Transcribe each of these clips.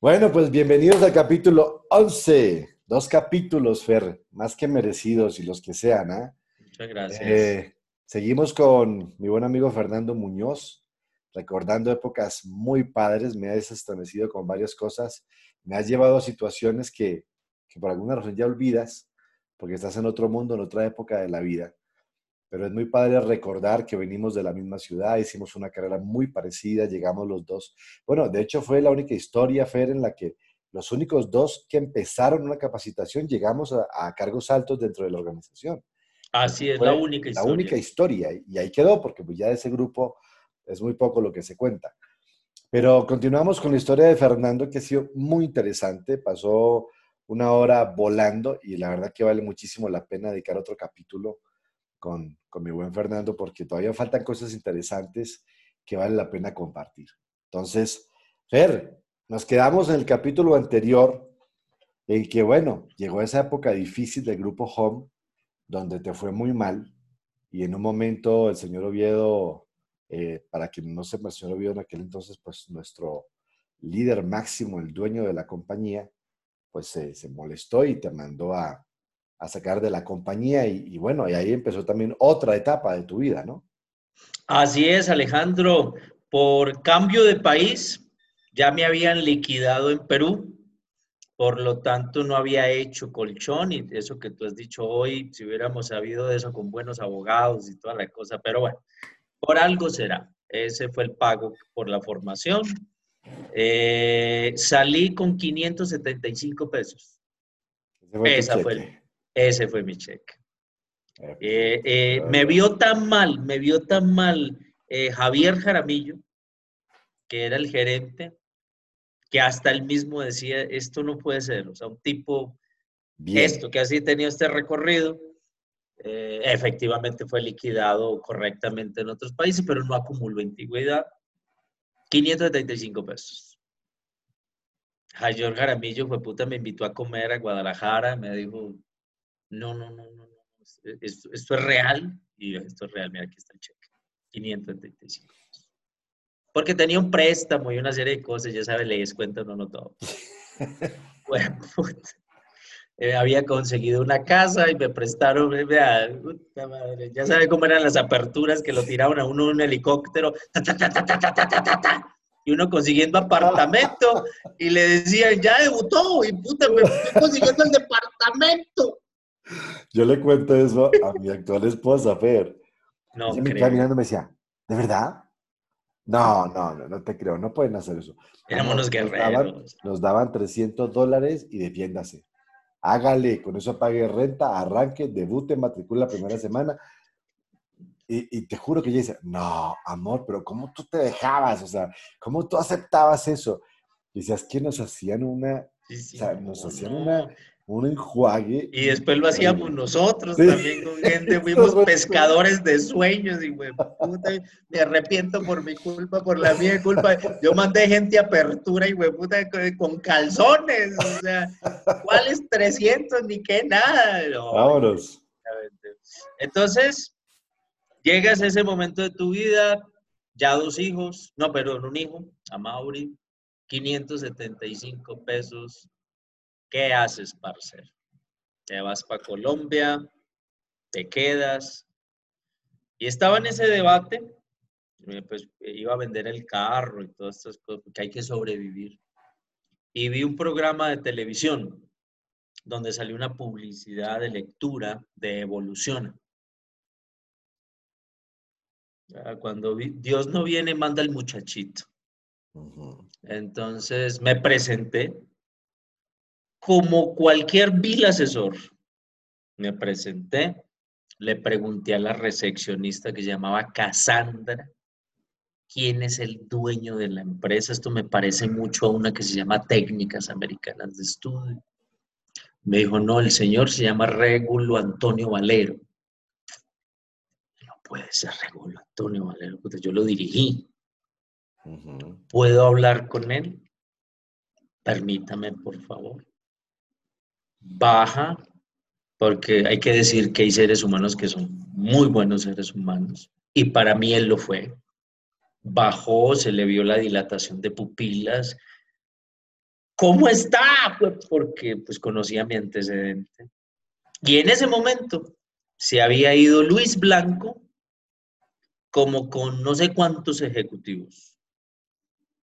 Bueno, pues bienvenidos al capítulo 11. Dos capítulos, Fer, más que merecidos y los que sean. ¿ah? Muchas gracias. Eh, seguimos con mi buen amigo Fernando Muñoz, recordando épocas muy padres. Me ha desestremecido con varias cosas. Me has llevado a situaciones que, que por alguna razón ya olvidas, porque estás en otro mundo, en otra época de la vida pero es muy padre recordar que venimos de la misma ciudad, hicimos una carrera muy parecida, llegamos los dos. Bueno, de hecho fue la única historia, Fer, en la que los únicos dos que empezaron una capacitación llegamos a, cargos altos dentro de la organización. Así es, la única historia. La única historia, y ahí quedó, porque pues ya de ese grupo es muy poco lo que se cuenta. Pero continuamos con la historia de Fernando, que ha sido muy interesante, pasó una hora volando y la verdad que vale muchísimo la pena dedicar otro capítulo con, con mi buen Fernando porque todavía faltan cosas interesantes que vale la pena compartir. Entonces, Fer, nos quedamos en el capítulo anterior en que, bueno, llegó esa época difícil del grupo Home, donde te fue muy mal, y en un momento el señor Oviedo, eh, para quien no sepa, el señor Oviedo en aquel entonces, pues nuestro líder máximo, el dueño de la compañía, pues se molestó y te mandó a, a sacar de la compañía y, bueno, y ahí empezó también otra etapa de tu vida, ¿no? Así es, Alejandro. Por cambio de país, ya me habían liquidado en Perú, por lo tanto no había hecho colchón y eso que tú has dicho hoy, si hubiéramos sabido de eso con buenos abogados y toda la cosa, pero bueno, por algo será. Ese fue el pago por la formación. Eh, salí con 575 pesos. Esa fue, ese fue mi cheque. Eh, eh, me vio tan mal, me vio tan mal eh, Javier Jaramillo, que era el gerente, que hasta él mismo decía, esto no puede ser, o sea, un tipo, esto, que así tenía este recorrido, efectivamente fue liquidado correctamente en otros países, pero no acumuló antigüedad. 535 pesos. Javier Jaramillo fue puta, me invitó a comer a Guadalajara, me dijo, no, no, no, no, no. Esto, esto es real y esto es real. Mira, aquí está el cheque. 535 Porque tenía un préstamo y una serie de cosas, ya sabes, leyes, cuenta, no, no todo. bueno, puta. Eh, había conseguido una casa y me prestaron, eh, vea, puta madre, ya sabe cómo eran las aperturas que lo tiraban a uno en un helicóptero, y uno consiguiendo apartamento y le decían, ya debutó y puta, me estoy consiguiendo el departamento. Yo le cuento eso a mi actual esposa, Fer. No, y me quedaba mirando y me decía, ¿de verdad? No, no, no, no te creo, no pueden hacer eso. Éramos los guerreros. Nos daban, 300 dólares y defiéndase. Hágale, con eso pague renta, arranque, debute, matricula la primera semana. Y, te juro que ella dice, no, amor, pero ¿cómo tú te dejabas? O sea, ¿cómo tú aceptabas eso? Y decías que nos hacían una, o sea, nos hacían una, un enjuague. Y después lo hacíamos nosotros también con gente, fuimos pescadores de sueños y güey, puta, me arrepiento por mi culpa, por la mía culpa. Yo mandé gente a apertura y güey, puta, con calzones, o sea, ¿cuáles 300? Ni qué nada. Vámonos. Entonces, llegas a ese momento de tu vida, ya dos hijos, no, perdón, un hijo, a Mauri, 575 pesos ¿Qué haces, parcero? Te vas para Colombia, te quedas. Y estaba en ese debate, pues iba a vender el carro y todas estas cosas, porque hay que sobrevivir. Y vi un programa de televisión donde salió una publicidad de lectura de evolución. Cuando Dios no viene, manda el muchachito. Entonces me presenté como cualquier vil asesor, me presenté, le pregunté a la recepcionista que se llamaba Cassandra, quién es el dueño de la empresa. Esto me parece mucho a una que se llama Técnicas Americanas de Estudio. Me dijo, no, el señor se llama Regulo Antonio Valero. No puede ser Regulo Antonio Valero, yo lo dirigí. ¿Puedo hablar con él? Permítame, por favor baja, porque hay que decir que hay seres humanos que son muy buenos seres humanos, y para mí él lo fue. bajó, se le vio la dilatación de pupilas. ¿Cómo está? Pues porque pues conocía mi antecedente. Y en ese momento se había ido Luis Blanco como con no sé cuántos ejecutivos.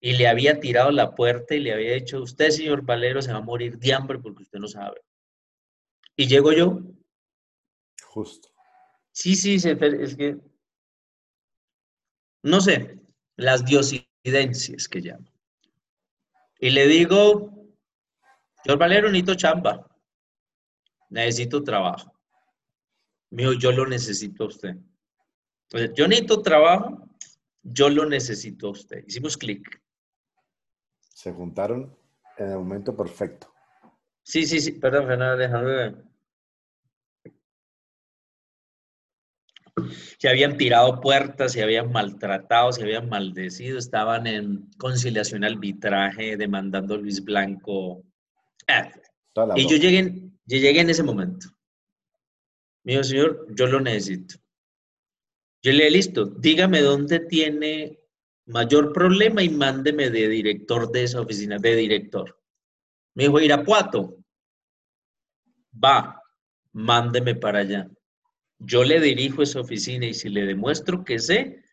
Y le había tirado la puerta y le había dicho, usted, señor Valero, se va a morir de hambre porque usted no sabe. Y llego yo. Justo. Sí, sí, es que, no sé, las diosidencias que llamo. Y le digo, señor Valero, necesito chamba, necesito trabajo. Mío, yo lo necesito a usted. Entonces, yo necesito trabajo, yo lo necesito a usted. Hicimos clic. Se juntaron en el momento perfecto. Sí, sí, sí, perdón, Fernando, déjame ver. Se habían tirado puertas, se habían maltratado, se habían maldecido, estaban en conciliación arbitraje demandando a Luis Blanco. Ah, y yo llegué, yo llegué en ese momento. Mío, señor, yo lo necesito. Yo le dije, listo, dígame dónde tiene mayor problema y mándeme de director de esa oficina, de director. Me dijo, Irapuato. Va, mándeme para allá. Yo le dirijo esa oficina y si le demuestro que sé,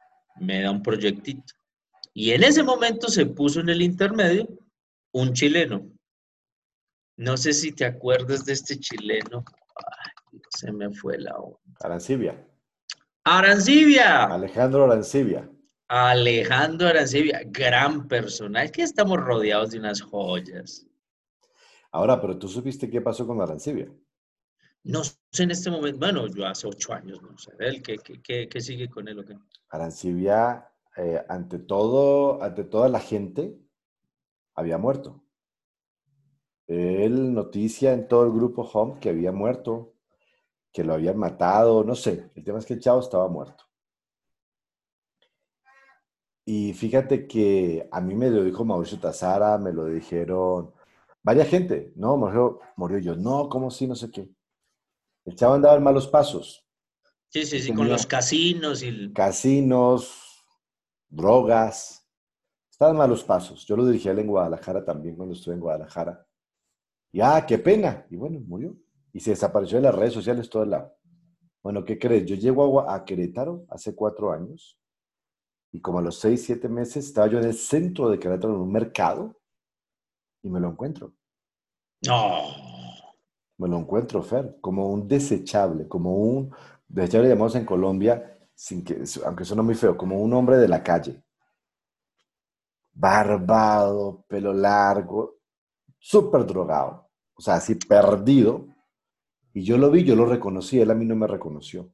me da un proyectito. Y en ese momento se puso en el intermedio un chileno. No sé si te acuerdas de este chileno. Ay, se me fue la onda. Arancibia. Arancibia. Alejandro Arancibia. Alejandro Arancibia, gran persona. Es que estamos rodeados de unas joyas. Ahora, pero tú supiste qué pasó con Arancibia. No sé en este momento, bueno, yo hace ocho años, no sé, él, ¿qué, qué, sigue con él o qué? Arancibia, eh, ante todo, ante toda la gente, había muerto. Él noticia en todo el grupo Home que había muerto, que lo habían matado, no sé. El tema es que el chavo estaba muerto. Y fíjate que a mí me lo dijo Mauricio Tazara, me lo dijeron varias gente, no, murió, murió yo, no, ¿cómo sí? No sé qué. El chavo andaba en malos pasos. Sí, sí, sí, con los casinos y... Casinos, drogas. Estaba en malos pasos. Yo lo dirigí en Guadalajara también cuando estuve en Guadalajara. Y ah, qué pena. Y bueno, murió. Y se desapareció de las redes sociales todo el lado. Bueno, ¿qué crees? Yo llego a, a Querétaro hace cuatro años y como a los seis, siete meses estaba yo en el centro de Querétaro, en un mercado, y me lo encuentro. No. Me lo encuentro, Fer, como un desechable, como un, desechable llamamos en Colombia, sin que, aunque suena muy feo, como un hombre de la calle. Barbado, pelo largo, súper drogado, o sea, así perdido. Y yo lo vi, yo lo reconocí, él a mí no me reconoció.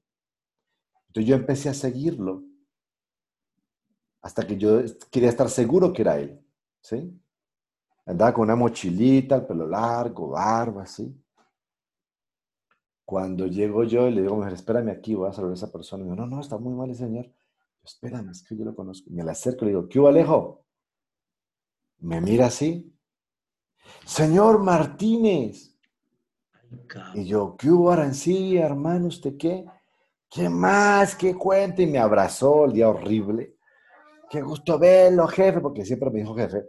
Entonces yo empecé a seguirlo hasta que yo quería estar seguro que era él, ¿sí? Andaba con una mochilita, el pelo largo, barba, así. Cuando llego yo y le digo, mujer, espérame aquí, voy a saludar a esa persona. Digo, no, no, está muy mal el señor. Espérame, es que yo lo conozco. Me le acerco y le digo, ¿qué hubo, Alejo? Me mira así. Señor Martínez. Y yo, ¿qué hubo, Arancilla, hermano? ¿Usted qué? ¿Qué más? ¿Qué cuenta? Y me abrazó el día horrible. Qué gusto verlo, jefe, porque siempre me dijo jefe.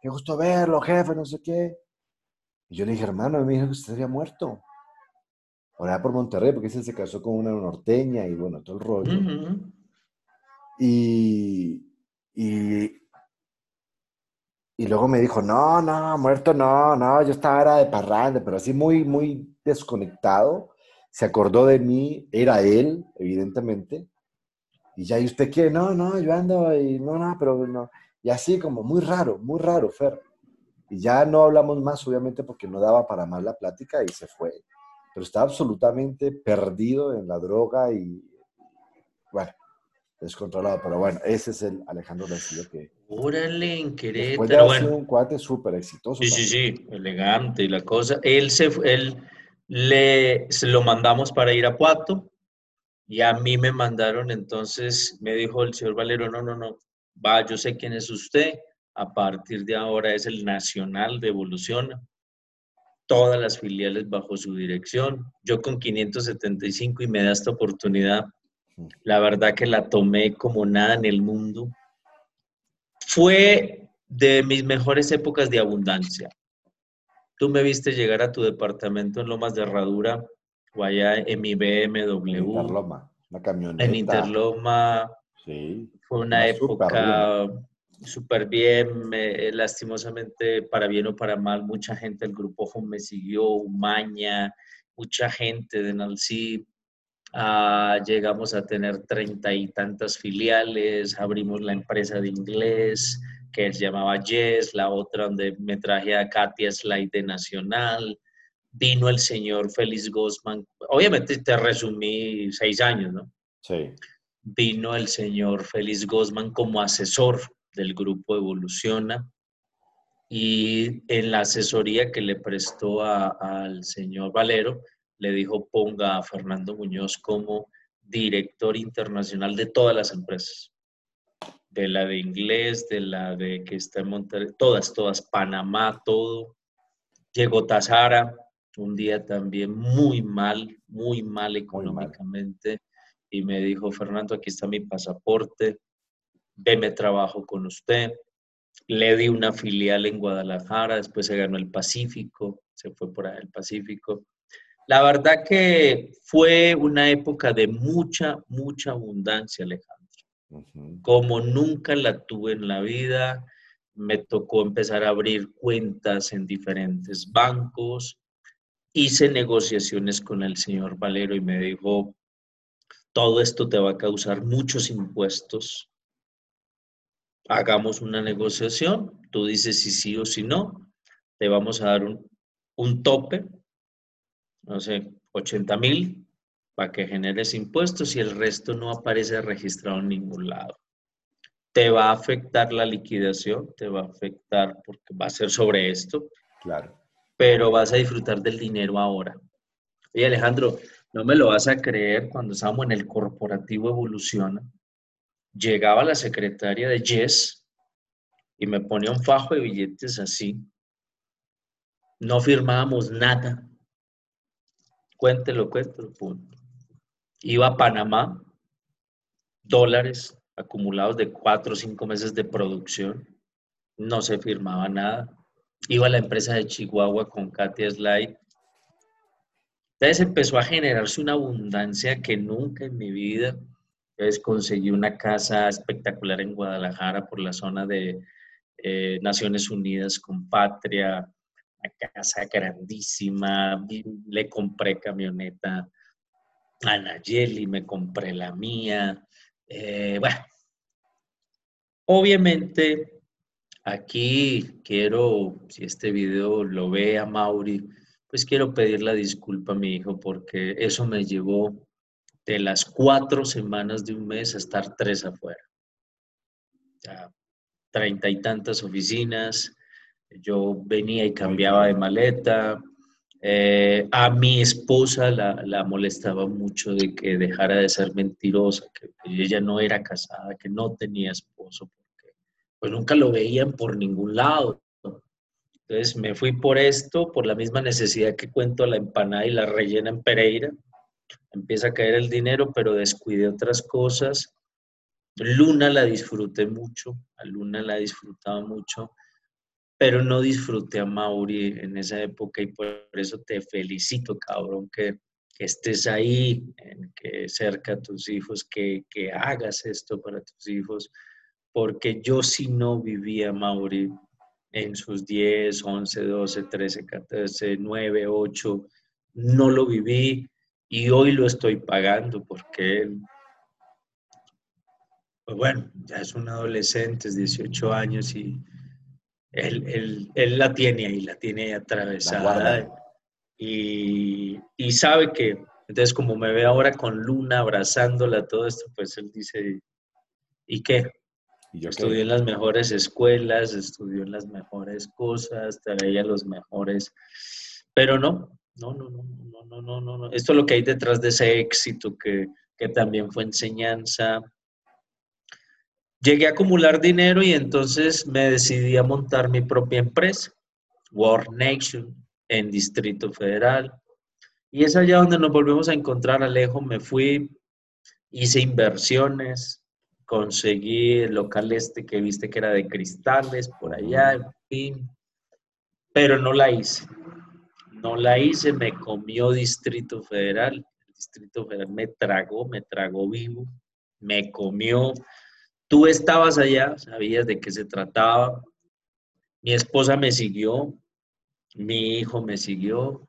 Qué gusto verlo, jefe, no sé qué. Y yo le dije, hermano, me dijo que usted había muerto. Ahora por Monterrey, porque ese se casó con una norteña y bueno, todo el rollo. y, y, y luego me dijo, no, no, muerto no, no, yo estaba era de parranda, pero así muy, muy desconectado. Se acordó de mí, era él, evidentemente. Y ya, ¿y usted qué? No, no, yo ando y no, no, pero no. Y así como muy raro, muy raro, Fer. Y ya no hablamos más, obviamente, porque no daba para más la plática y se fue. Pero estaba absolutamente perdido en la droga y, bueno, descontrolado. Pero bueno, ese es el Alejandro García que... Órale, en Querétaro. Bueno, un cuate súper exitoso. Sí, sí, sí, elegante y la cosa. Él se, él le, se lo mandamos para ir a Puato y a mí me mandaron, entonces me dijo el señor Valero, no, no, no, va, yo sé quién es usted, a partir de ahora es el Nacional de Evolución, todas las filiales bajo su dirección, yo con 575 y me da esta oportunidad, la verdad que la tomé como nada en el mundo, fue de mis mejores épocas de abundancia. Tú me viste llegar a tu departamento en Lomas de Herradura allá en mi BMW. En Interloma, una camioneta. En Interloma. Sí. Fue una, época súper bien, lastimosamente, para bien o para mal, mucha gente del grupo Home me siguió, Umaña, mucha gente de Nalcí. Ah, llegamos a tener treinta y tantas filiales, abrimos la empresa de inglés que se llamaba Yes, la otra donde me traje a Katia Slide de Nacional, vino el señor Félix Gosman, obviamente te resumí seis años, ¿no? Sí. Vino el señor Félix Gosman como asesor del grupo Evoluciona y en la asesoría que le prestó al señor Valero, le dijo ponga a Fernando Muñoz como director internacional de todas las empresas, de la de inglés, de la de que está en Monterrey, todas, todas, Panamá, todo. Llegó Tazara, un día también muy mal, muy mal económicamente, y me dijo, Fernando, aquí está mi pasaporte, veme trabajo con usted. Le di una filial en Guadalajara, después se ganó el Pacífico, se fue por ahí el Pacífico. La verdad que fue una época de mucha, mucha abundancia, Alejandro. Como nunca la tuve en la vida, me tocó empezar a abrir cuentas en diferentes bancos. Hice negociaciones con el señor Valero y me dijo, todo esto te va a causar muchos impuestos, hagamos una negociación, tú dices si sí o si no, te vamos a dar un, tope, no sé, 80 mil para que generes impuestos y el resto no aparece registrado en ningún lado. Te va a afectar la liquidación, te va a afectar porque va a ser sobre esto. Claro. Pero vas a disfrutar del dinero ahora. Y Alejandro, no me lo vas a creer cuando estamos en el corporativo Evoluciona llegaba la secretaria de Yes y me ponía un fajo de billetes así. No firmábamos nada. Cuéntelo, cuéntelo, punto. Iba a Panamá, dólares acumulados de cuatro o cinco meses de producción. No se firmaba nada. Iba a la empresa de Chihuahua con Katia Slide. Entonces empezó a generarse una abundancia que nunca en mi vida entonces conseguí una casa espectacular en Guadalajara por la zona de eh, Naciones Unidas con Patria, una casa grandísima, le compré camioneta a Nayeli, me compré la mía. Eh, bueno, obviamente aquí quiero, si este video lo ve a Mauri, pues quiero pedir la disculpa a mi hijo porque eso me llevó de las cuatro semanas de un mes a estar tres afuera. treinta y tantas oficinas, yo venía y cambiaba de maleta. Eh, a mi esposa la, molestaba mucho de que dejara de ser mentirosa, que, ella no era casada, que no tenía esposo, pues nunca lo veían por ningún lado. Entonces me fui por esto, por la misma necesidad que cuento la empanada y la rellena en Pereira empieza a caer el dinero, pero descuide otras cosas. Luna la disfruté mucho, a Luna la disfrutaba mucho, pero no disfruté a Mauri en esa época y por eso te felicito, cabrón, que, estés ahí, que cerca a tus hijos, que, que hagas esto para tus hijos, porque yo si no vivía Mauri en sus 10, 11, 12, 13, 14, 9, 8, no lo viví, y hoy lo estoy pagando porque él, pues bueno, ya es un adolescente, es 18 años y él, la tiene ahí, la tiene ahí atravesada y, y, sabe que, entonces como me ve ahora con Luna abrazándola, todo esto, pues él dice, ¿y qué? Estudió en las mejores escuelas, estudió en las mejores cosas, traía los mejores, pero no, no, no, no, no, no, no, no, no. Esto es lo que hay detrás de ese éxito que, que también fue enseñanza. Llegué a acumular dinero y entonces me decidí a montar mi propia empresa, War Nation, en Distrito Federal. Y es allá donde nos volvemos a encontrar, Alejo. Me fui, hice inversiones, conseguí el local este que viste que era de cristales, por allá, en fin, pero no la hice. No la hice, me comió Distrito Federal. El Distrito Federal me tragó, me tragó vivo, me comió. Tú estabas allá, sabías de qué se trataba. Mi esposa me siguió, mi hijo me siguió.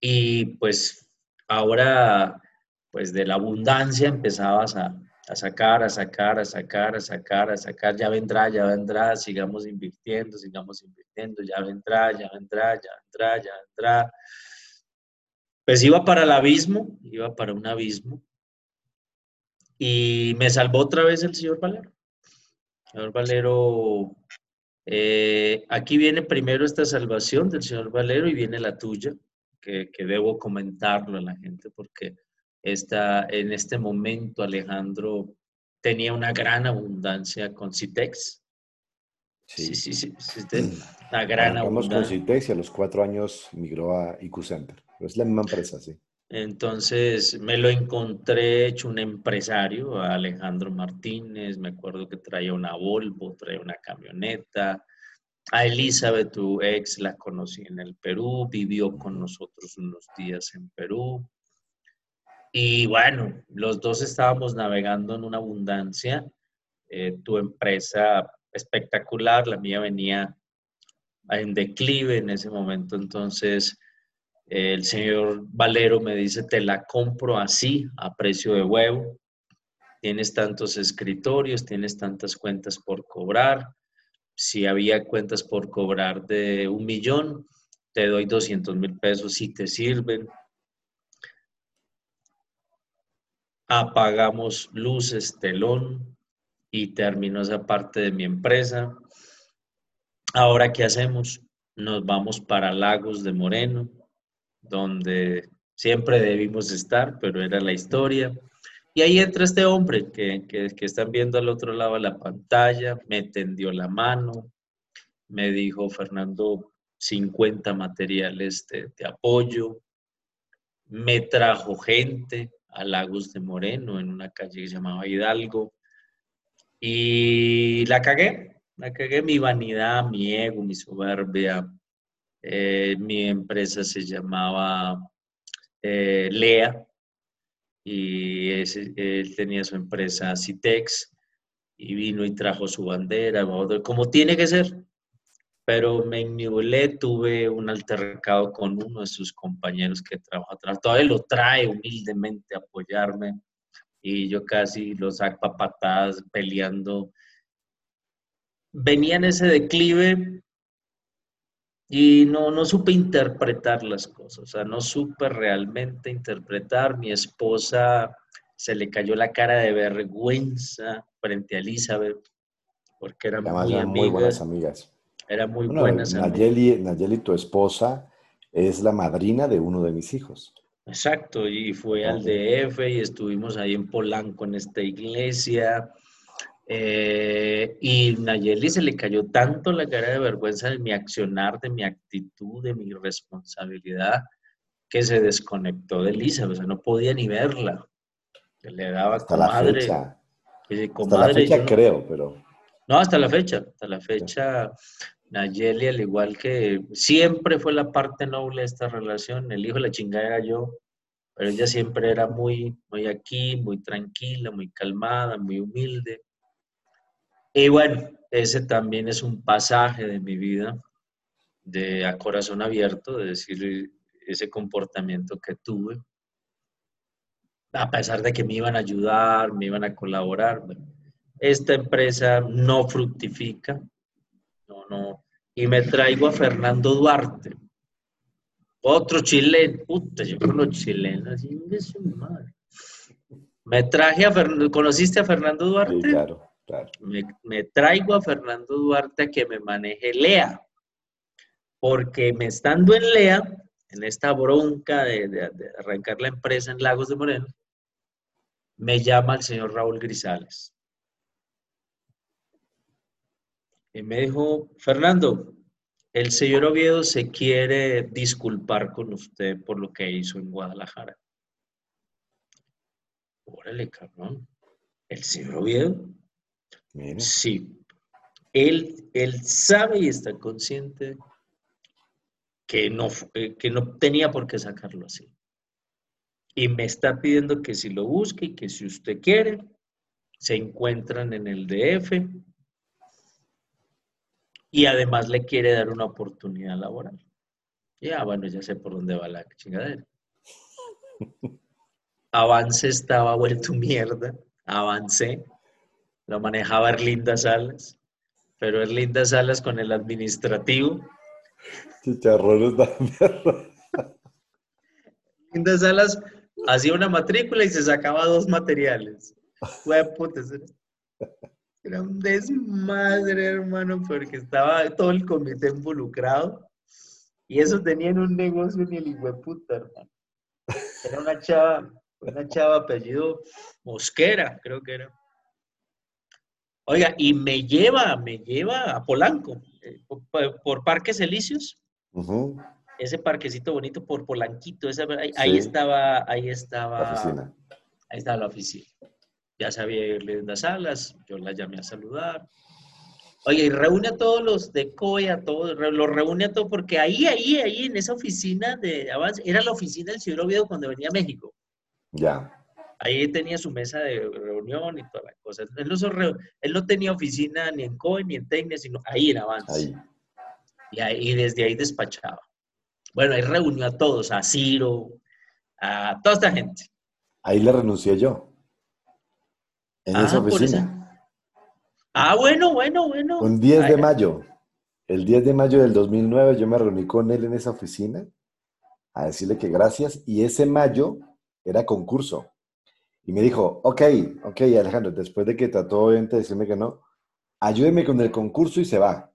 Y pues ahora, pues de la abundancia empezabas a, a sacar, a sacar, a sacar, a sacar, a sacar, ya vendrá, ya vendrá, sigamos invirtiendo, sigamos invirtiendo, ya vendrá, ya vendrá, ya vendrá, ya vendrá. Pues iba para el abismo, iba para un abismo. Y me salvó otra vez el señor Valero. Señor Valero, eh, aquí viene primero esta salvación del señor Valero y viene la tuya, que, que debo comentarlo a la gente porque en este momento Alejandro tenía una gran abundancia con Citex. Sí, sí, sí, una gran abundancia. con Citex y a los cuatro años migró a IQ Center. Es la misma empresa, sí. Entonces me lo encontré hecho un empresario, Alejandro Martínez, me acuerdo que traía una Volvo, traía una camioneta. A Elizabeth, tu ex, la conocí en el Perú, vivió con nosotros unos días en Perú. Y bueno, los dos estábamos navegando en una abundancia. Eh, tu empresa espectacular, la mía venía en declive en ese momento. Entonces, el señor Valero me dice, te la compro así, a precio de huevo. Tienes tantos escritorios, tienes tantas cuentas por cobrar. Si había cuentas por cobrar de un millón, te doy 200 mil pesos si te sirven. Apagamos luces, telón y terminó esa parte de mi empresa. Ahora, ¿qué hacemos? Nos vamos para Lagos de Moreno, donde siempre debimos estar, pero era la historia. Y ahí entra este hombre que, que, están viendo al otro lado de la pantalla, me tendió la mano, me dijo, Fernando, 50 materiales de apoyo, me trajo gente, a Lagos de Moreno, en una calle que se llamaba Hidalgo. Y la cagué, la cagué mi vanidad, mi ego, mi soberbia. Eh, mi empresa se llamaba eh, Lea y él tenía su empresa Citex y vino y trajo su bandera, como tiene que ser pero me inmulé, tuve un altercado con uno de sus compañeros que trabaja atrás. Todavía lo trae humildemente a apoyarme y yo casi lo saco a patadas peleando. Venía en ese declive y no, no supe interpretar las cosas, o sea, no supe realmente interpretar. Mi esposa se le cayó la cara de vergüenza frente a Elizabeth porque eran muy, muy buenas amigas era muy buena. Nayeli, Nayeli, tu esposa, es la madrina de uno de mis hijos. Exacto, y fue al DF y estuvimos ahí en Polanco en esta iglesia. Eh, y Nayeli se le cayó tanto la cara de vergüenza de mi accionar, de mi actitud, de mi responsabilidad, que se desconectó de Elisa, o sea, no podía ni verla. Le daba hasta comadre. La fecha. hasta la fecha creo, pero... No, hasta la fecha, hasta la fecha Nayeli, al igual que siempre fue la parte noble de esta relación, el hijo de la chingada era yo, pero ella siempre era muy, muy aquí, muy tranquila, muy calmada, muy humilde. Y bueno, ese también es un pasaje de mi vida, de a corazón abierto, de decir ese comportamiento que tuve, a pesar de que me iban a ayudar, me iban a colaborar. esta empresa no fructifica, no. Y me traigo a Fernando Duarte, otro chileno, puta, yo con los chilenos, madre. Me traje a Fernando, ¿conociste a Fernando Duarte? Sí, claro, claro. Me, traigo a Fernando Duarte a que me maneje Lea, porque me estando en Lea, en esta bronca de, de arrancar la empresa en Lagos de Moreno, me llama el señor Raúl Grisales Y me dijo, Fernando, el señor Oviedo se quiere disculpar con usted por lo que hizo en Guadalajara. Órale, cabrón. ¿El señor Oviedo? Sí. Él, él sabe y está consciente que no, eh, que no tenía por qué sacarlo así. Y me está pidiendo que si lo busque y que si usted quiere, se encuentran en el DF y además le quiere dar una oportunidad laboral. Ya, bueno, ya sé por dónde va la chingadera. Avance estaba vuelto mierda. Avancé. Lo manejaba Erlinda Salas. Pero Erlinda Salas con el administrativo. Chicharrones de mierda. Erlinda Salas hacía una matrícula y se sacaba dos materiales. Era un desmadre, hermano, porque estaba todo el comité involucrado. Y eso tenían un negocio ni el puta, hermano. Era una chava, una chava apellido Mosquera, creo que era. Oiga, y me lleva, me lleva a Polanco, eh, por, Parques Elíseos. Ese parquecito bonito por Polanquito, ahí, estaba, ahí estaba. La oficina. Ahí estaba la oficina. Ya sabía irle en las salas, yo la llamé a saludar. Oye, y reúne a todos los de COE, a todos, los reúne a todos, porque ahí, ahí, ahí, en esa oficina de avance, era la oficina del señor Oviedo cuando venía a México. Ya. Ahí tenía su mesa de reunión y todas las cosas. Él no, él no tenía oficina ni en COE ni en Tecne, sino ahí en Avance. Ahí. Y, ahí, desde ahí despachaba. Bueno, ahí reunió a todos, a Ciro, a toda esta gente. Ahí le renuncié yo. En esa ah, oficina. Ah, bueno, bueno, bueno. Un 10 de mayo. El 10 de mayo del 2009 yo me reuní con él en esa oficina a decirle que gracias y ese mayo era concurso. Y me dijo, ok, ok, Alejandro, después de que trató obviamente de decirme que no, ayúdeme con el concurso y se va.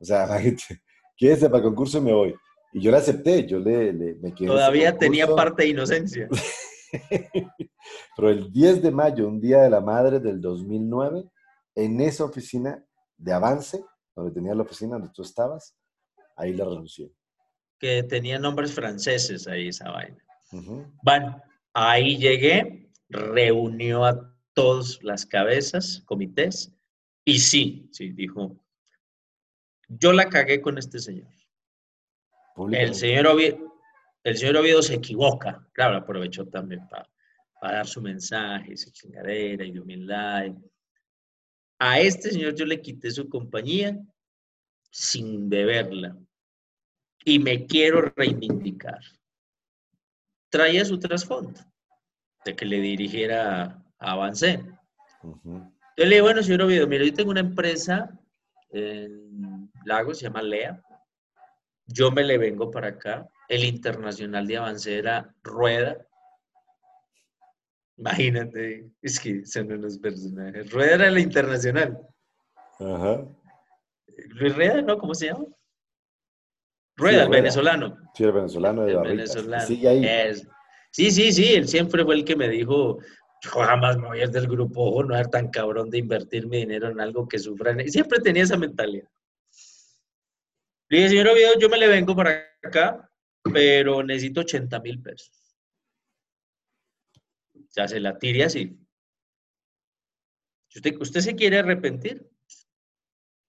O sea, quédese para el concurso y me voy. Y yo le acepté, yo le, me quedé. Todavía tenía parte de inocencia. Pero el 10 de mayo, un día de la madre del 2009, en esa oficina de avance, donde tenía la oficina donde tú estabas, ahí la renuncié. Que tenía nombres franceses ahí esa vaina. Bueno, ahí llegué, reunió a todas las cabezas, comités, y sí, sí, dijo, yo la cagué con este señor. El señor, el señor Oviedo se equivoca, claro, aprovechó también para, para dar su mensaje, su chingadera y de humildad. A este señor yo le quité su compañía sin deberla y me quiero reivindicar. Traía su trasfondo de que le dirigiera a Avancé. Yo le dije, bueno, señor Oviedo, mire, yo tengo una empresa en Lagos, se llama Lea. Yo me le vengo para acá. El internacional de Avancé era Rueda, Imagínate, es que son unos personajes. Rueda era la internacional. Ajá. Luis Rueda, ¿no? ¿Cómo se llama? Rueda, el venezolano. Sí, el venezolano de el venezolano. Sí, ahí. sí, sí, sí, él siempre fue el que me dijo, yo jamás me voy a ir del grupo no era tan cabrón de invertir mi dinero en algo que sufran. Y siempre tenía esa mentalidad. Le dije, señor Oviedo, yo me le vengo para acá, pero necesito 80 mil pesos sea, se la tire así. Usted, usted se quiere arrepentir,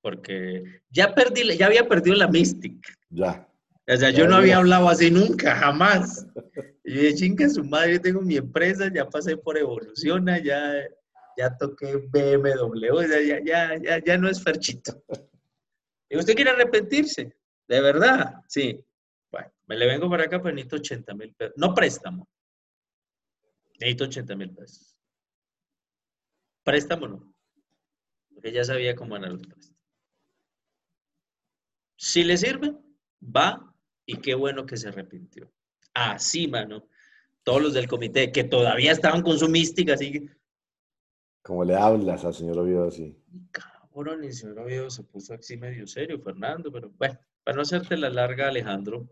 porque ya perdí, ya había perdido la mística. Ya. O sea, yo no había hablado así nunca, jamás. Y dije, chinga su madre, yo tengo mi empresa, ya pasé por Evoluciona, ya, ya toqué BMW, ya, ya, ya, ya no es Ferchito. ¿Y usted quiere arrepentirse? ¿De verdad? Sí. Bueno, me le vengo para acá, pero necesito 80 mil pesos. No préstamo. Necesito 80 mil pesos. Préstamo no. Porque ya sabía cómo eran los préstamos. Si le sirve, va y qué bueno que se arrepintió. Así, mano. Todos los del comité que todavía estaban con su mística, así. Como le hablas al señor Oviedo así. Cabrón, el señor Oviedo se puso así medio serio, Fernando, pero bueno, para no hacerte la larga, Alejandro,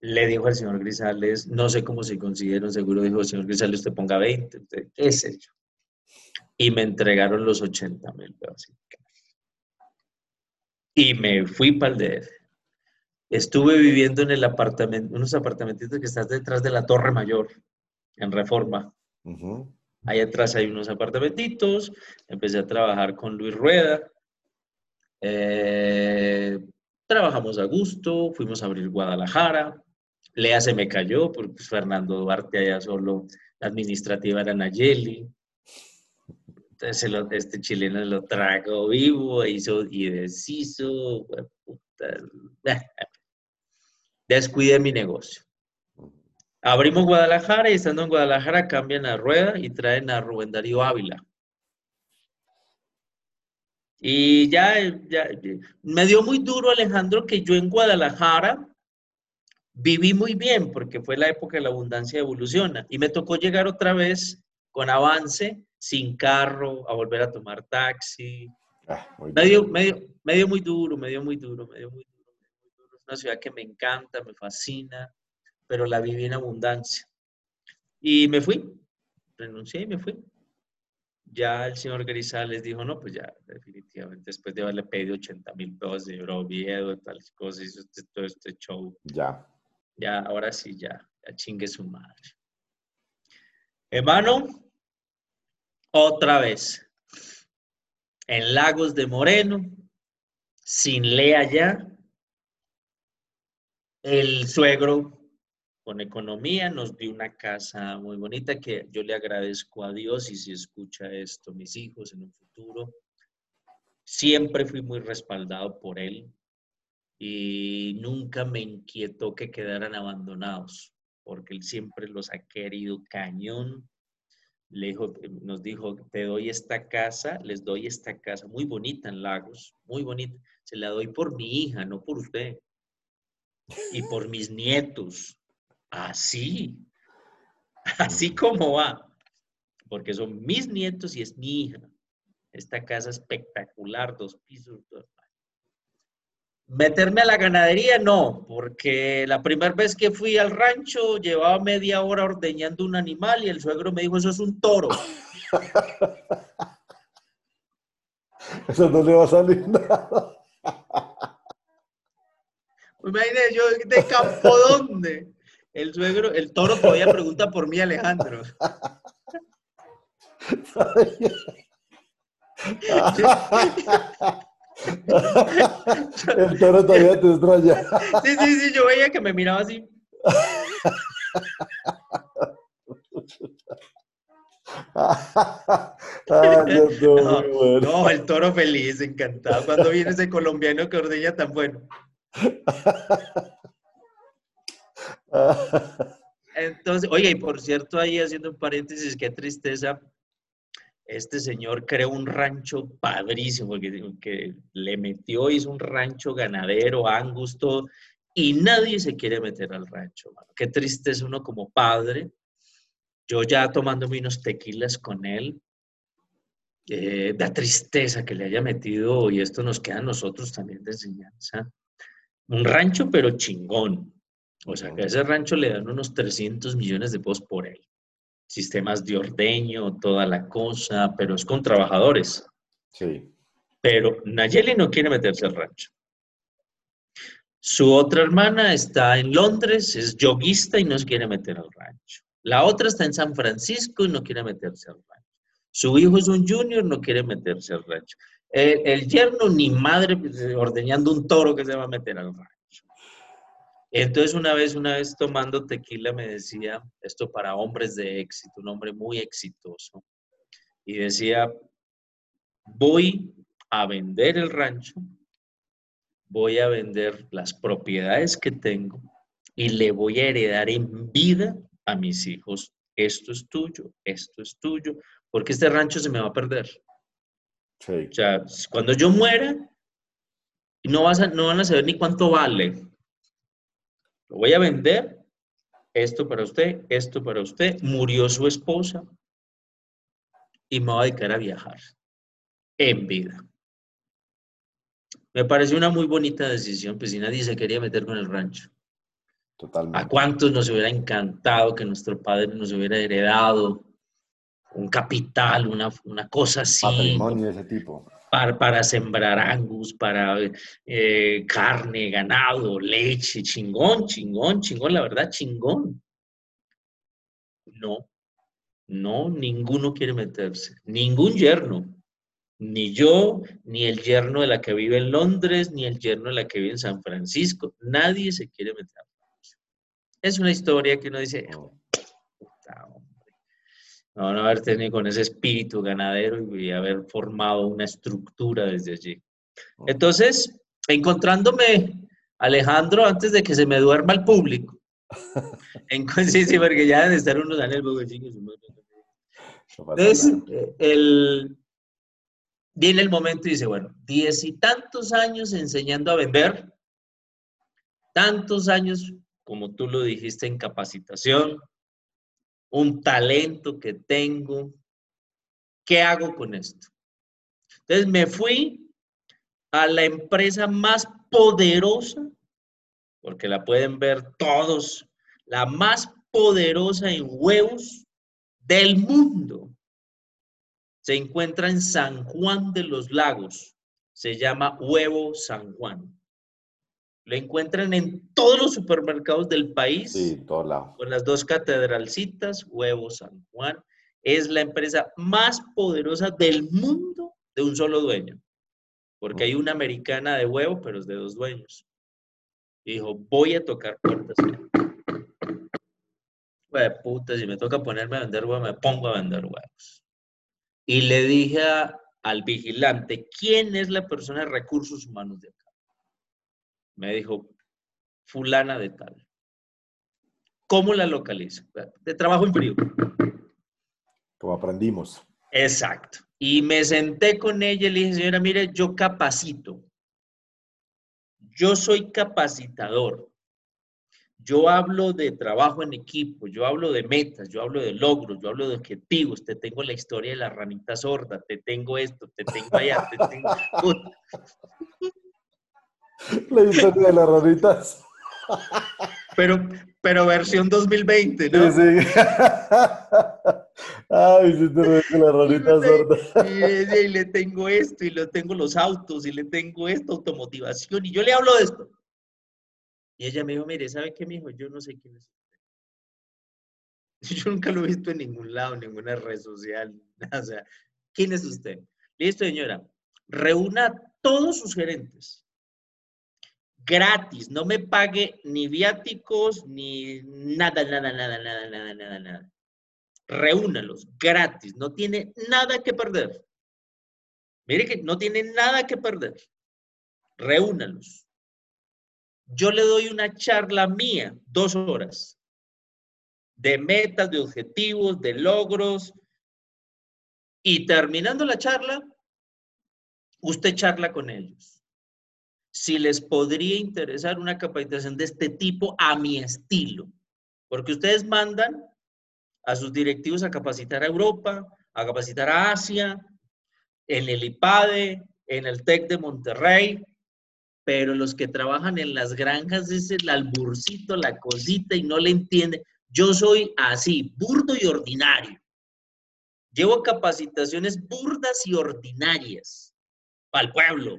le dijo al señor Grisales, no sé cómo se consiguieron, seguro dijo, señor Grisales, usted ponga 20, usted, qué sé yo. Y me entregaron los 80 mil pesos. Y me fui para el DF. Estuve viviendo en el apartamento, unos apartamentitos que están detrás de la Torre Mayor, en Reforma. Ahí atrás hay unos apartamentitos, empecé a trabajar con Luis Rueda. Eh, trabajamos a gusto, fuimos a abrir Guadalajara. Lea se me cayó, porque pues, Fernando Duarte allá solo, la administrativa era Nayeli. Entonces este chileno lo trago vivo, hizo y deshizo. Descuidé mi negocio. Abrimos Guadalajara y estando en Guadalajara cambian a Rueda y traen a Rubén Darío Ávila. Y ya, me dio muy duro, Alejandro, que yo en Guadalajara viví muy bien porque fue la época de la abundancia evoluciona. Y me tocó llegar otra vez con avance, sin carro, a volver a tomar taxi. Ah, medio, medio, medio muy duro, medio muy duro, medio muy duro. Es una ciudad que me encanta, me fascina pero la viví en abundancia. Y me fui, renuncié y me fui. Ya el señor Grisales dijo, no, pues ya, definitivamente, después de haberle pedido 80 mil pesos de Oviedo y tal cosas, hizo este, todo este show. Ya. Ya, ahora sí, ya, ya chingue su madre. Hermano, otra vez, en Lagos de Moreno, sin lea ya, el suegro con economía, nos dio una casa muy bonita que yo le agradezco a Dios y si escucha esto mis hijos en un futuro, siempre fui muy respaldado por él y nunca me inquietó que quedaran abandonados, porque él siempre los ha querido cañón. Le dijo, nos dijo, te doy esta casa, les doy esta casa muy bonita en Lagos, muy bonita. Se la doy por mi hija, no por usted. Y por mis nietos. Así, así como va, porque son mis nietos y es mi hija. Esta casa espectacular, dos pisos. Meterme a la ganadería, no, porque la primera vez que fui al rancho llevaba media hora ordeñando un animal y el suegro me dijo, eso es un toro. Eso no le va a salir nada. Imagínate, yo de campo dónde. El suegro, el toro todavía pregunta por mí, Alejandro. el toro todavía te extraña. Sí, sí, sí, yo veía que me miraba así. no, el toro feliz, encantado. Cuando viene ese colombiano que ordeña tan bueno. Entonces, oye, y por cierto, ahí haciendo un paréntesis, qué tristeza, este señor creó un rancho padrísimo, que, le metió, hizo un rancho ganadero, angus, todo, y nadie se quiere meter al rancho. Qué tristeza uno como padre, yo ya tomándome unos tequilas con él, eh, da tristeza que le haya metido, y esto nos queda a nosotros también de enseñanza, un rancho pero chingón, o sea, que a ese rancho le dan unos 300 millones de pesos por él. Sistemas de ordeño, toda la cosa, pero es con trabajadores. Sí. Pero Nayeli no quiere meterse al rancho. Su otra hermana está en Londres, es yoguista y no se quiere meter al rancho. La otra está en San Francisco y no quiere meterse al rancho. Su hijo es un junior, no quiere meterse al rancho. El, el yerno ni madre pues, ordeñando un toro que se va a meter al rancho. Entonces una vez, una vez tomando tequila me decía, esto para hombres de éxito, un hombre muy exitoso, y decía, voy a vender el rancho, voy a vender las propiedades que tengo y le voy a heredar en vida a mis hijos. Esto es tuyo, esto es tuyo, porque este rancho se me va a perder. O sea, cuando yo muera, no, vas no van a saber ni cuánto vale. Lo voy a vender, esto para usted, esto para usted. Murió su esposa y me voy a dedicar a viajar en vida. Me pareció una muy bonita decisión, pues si nadie se quería meter con el rancho. Totalmente. ¿A cuántos nos hubiera encantado que nuestro padre nos hubiera heredado un capital, una, una cosa así? Patrimonio de ese tipo para, sembrar angus, para eh, carne, ganado, leche, chingón, chingón, chingón, la verdad, chingón. No. No, ninguno quiere meterse. Ningún yerno. Ni yo, ni el yerno de la que vive en Londres, ni el yerno de la que vive en San Francisco. Nadie se quiere meter. Es una historia que uno dice, no, no haber tenido con ese espíritu ganadero y haber formado una estructura desde allí. Entonces, encontrándome, Alejandro, antes de que se me duerma el público, en, sí, sí, porque ya deben estar unos años Entonces, el, viene el momento y dice, bueno, diez y tantos años enseñando a vender, tantos años, como tú lo dijiste, en capacitación, un talento que tengo. ¿Qué hago con esto? Entonces me fui a la empresa más poderosa, porque la pueden ver todos, la más poderosa en huevos del mundo. Se encuentra en San Juan de los Lagos. Se llama Huevo San Juan. Lo encuentran en todos los supermercados del país. Sí, todo lado. Con las dos catedralcitas, Huevo San Juan. Es la empresa más poderosa del mundo de un solo dueño. Porque hay una americana de huevo, pero es de dos dueños. dijo, voy a tocar puertas. Pues puta, si me toca ponerme a vender huevos, me pongo a vender huevos. Y le dije al vigilante, ¿quién es la persona de recursos humanos de acá? Me dijo, fulana de tal. ¿Cómo la localizo? De trabajo en frío. Como aprendimos. Exacto. Y me senté con ella y le dije, señora, mire, yo capacito. Yo soy capacitador. Yo hablo de trabajo en equipo, yo hablo de metas, yo hablo de logros, yo hablo de objetivos. Te tengo la historia de la ranita sorda, te tengo esto, te tengo allá, te tengo. La historia de las ranitas. Pero, pero versión 2020, ¿no? Sí, sí. Ay, sí te la ranita sorda. Y, y, le tengo esto, y le tengo los autos, y le tengo esto, automotivación, y yo le hablo de esto. Y ella me dijo, mire, ¿sabe qué, mijo? Yo no sé quién es usted. Yo nunca lo he visto en ningún lado, en ninguna red social. O sea, ¿quién es usted? Listo, señora. Reúna todos sus gerentes gratis, no me pague ni viáticos, ni nada, nada, nada, nada, nada, nada, nada. Reúnalos, gratis, no tiene nada que perder. Mire que no tiene nada que perder. Reúnalos. Yo le doy una charla mía, dos horas, de metas, de objetivos, de logros. Y terminando la charla, usted charla con ellos si les podría interesar una capacitación de este tipo a mi estilo. Porque ustedes mandan a sus directivos a capacitar a Europa, a capacitar a Asia, en el IPADE, en el TEC de Monterrey, pero los que trabajan en las granjas es el alburcito, la cosita y no le entienden. Yo soy así, burdo y ordinario. Llevo capacitaciones burdas y ordinarias para el pueblo,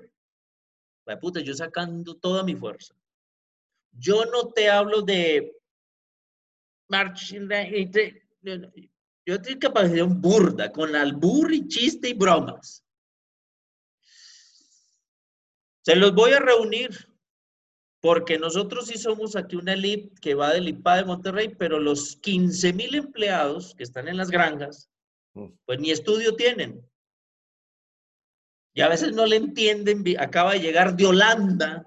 puta, yo sacando toda mi fuerza. Yo no te hablo de yo tengo capacidad burda, con albur y chiste y bromas. Se los voy a reunir porque nosotros sí somos aquí una elite que va del IPA de Monterrey, pero los 15 mil empleados que están en las granjas, mm. pues ni estudio tienen. Y a veces no le entienden, acaba de llegar de Holanda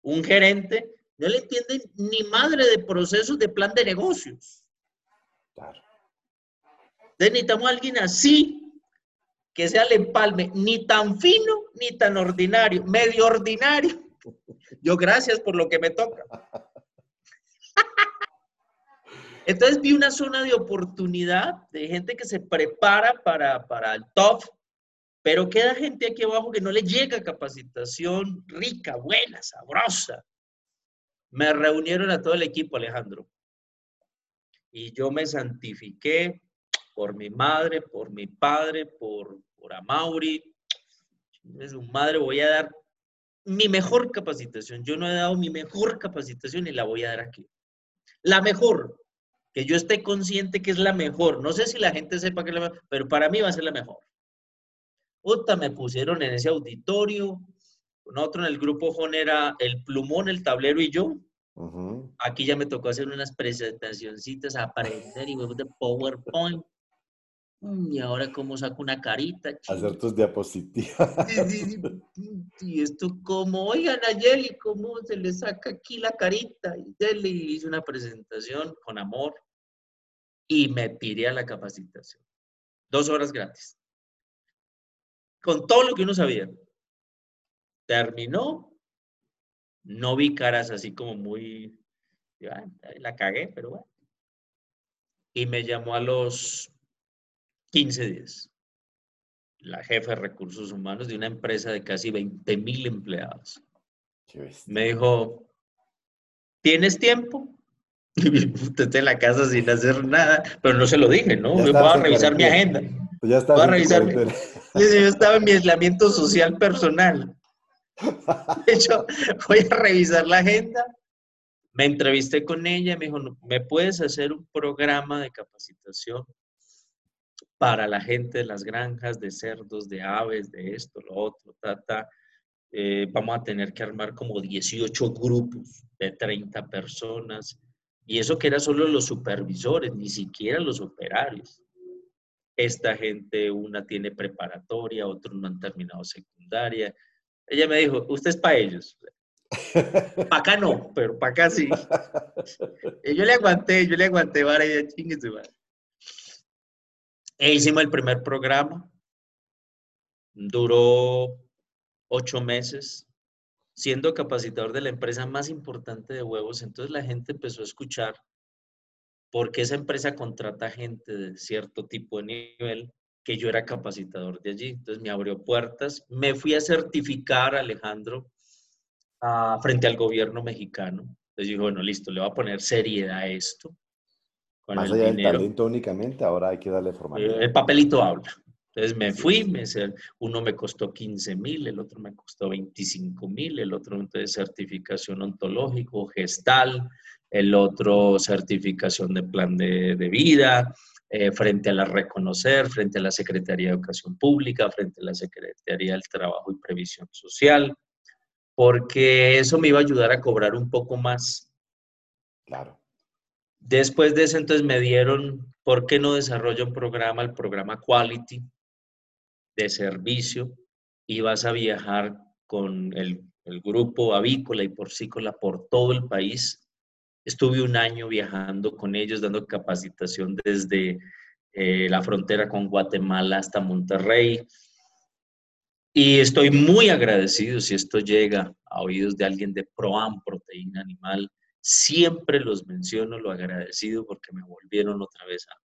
un gerente, no le entienden ni madre de procesos de plan de negocios. Claro. Entonces necesitamos a alguien así, que sea el empalme, ni tan fino ni tan ordinario, medio ordinario. Yo gracias por lo que me toca. Entonces vi una zona de oportunidad de gente que se prepara para, para el top, pero queda gente aquí abajo que no le llega capacitación rica, buena, sabrosa. Me reunieron a todo el equipo, Alejandro. Y yo me santifiqué por mi madre, por mi padre, por, por Amauri. Es su madre, voy a dar mi mejor capacitación. Yo no he dado mi mejor capacitación y la voy a dar aquí. La mejor. que yo esté consciente que es la mejor. No sé si la gente sepa que es la mejor, pero para mí va a ser la mejor. Puta, me pusieron en ese auditorio. Nosotros en el grupo JON era el plumón, el tablero y yo. Aquí ya me tocó hacer unas presentacioncitas, aprender y de PowerPoint. Mm, y ahora cómo saco una carita. Hacer tus diapositivas. Y esto como, oigan Nayeli, ¿cómo se le saca aquí la carita? Y le hice una presentación con amor y me piré a la capacitación. Dos horas gratis con todo lo que uno sabía. Terminó, no vi caras así como muy, la cagué, pero bueno. Y me llamó a los 15 días, la jefa de recursos humanos de una empresa de casi 20 mil empleados. Me dijo, ¿tienes tiempo? Usted en la casa sin hacer nada, pero no se lo dije, ¿no? Voy a revisar mi agenda. Pues ya está. Voy a revisar. Yo estaba en mi aislamiento social personal. De hecho, voy a revisar la agenda. Me entrevisté con ella, me dijo, ¿me puedes hacer un programa de capacitación para la gente de las granjas, de cerdos, de aves, de esto, lo otro, ta, eh, vamos a tener que armar como 18 grupos de 30 personas. Y eso que era solo los supervisores, ni siquiera los operarios. Esta gente, una tiene preparatoria, otros no han terminado secundaria. Ella me dijo, usted es para ellos. Para acá no, pero para acá sí. Y yo le aguanté, yo le aguanté, vara, y chingue E hicimos el primer programa. Duró ocho meses, siendo capacitador de la empresa más importante de huevos. Entonces la gente empezó a escuchar porque esa empresa contrata gente de cierto tipo de nivel que yo era capacitador de allí. Entonces me abrió puertas. Me fui a certificar, Alejandro, frente al gobierno mexicano. Entonces dije, bueno, listo, le voy a poner seriedad a esto. Más allá del talento únicamente, ahora hay que darle formación. El papelito habla. Entonces me fui, me, uno me costó 15 mil, el otro me costó 25 mil, el otro entonces certificación ontológico, gestal, el otro certificación de plan de, vida, eh, frente a la Reconocer, frente a la Secretaría de Educación Pública, frente a la Secretaría del Trabajo y Previsión Social, porque eso me iba a ayudar a cobrar un poco más. Claro. Después de eso, entonces me dieron, ¿por qué no desarrolla un programa, el programa Quality de servicio? Y vas a viajar con el, grupo avícola y porcícola por todo el país Estuve un año viajando con ellos, dando capacitación desde eh, la frontera con Guatemala hasta Monterrey. Y estoy muy agradecido si esto llega a oídos de alguien de ProAm, proteína animal. Siempre los menciono, lo agradecido porque me volvieron otra vez a,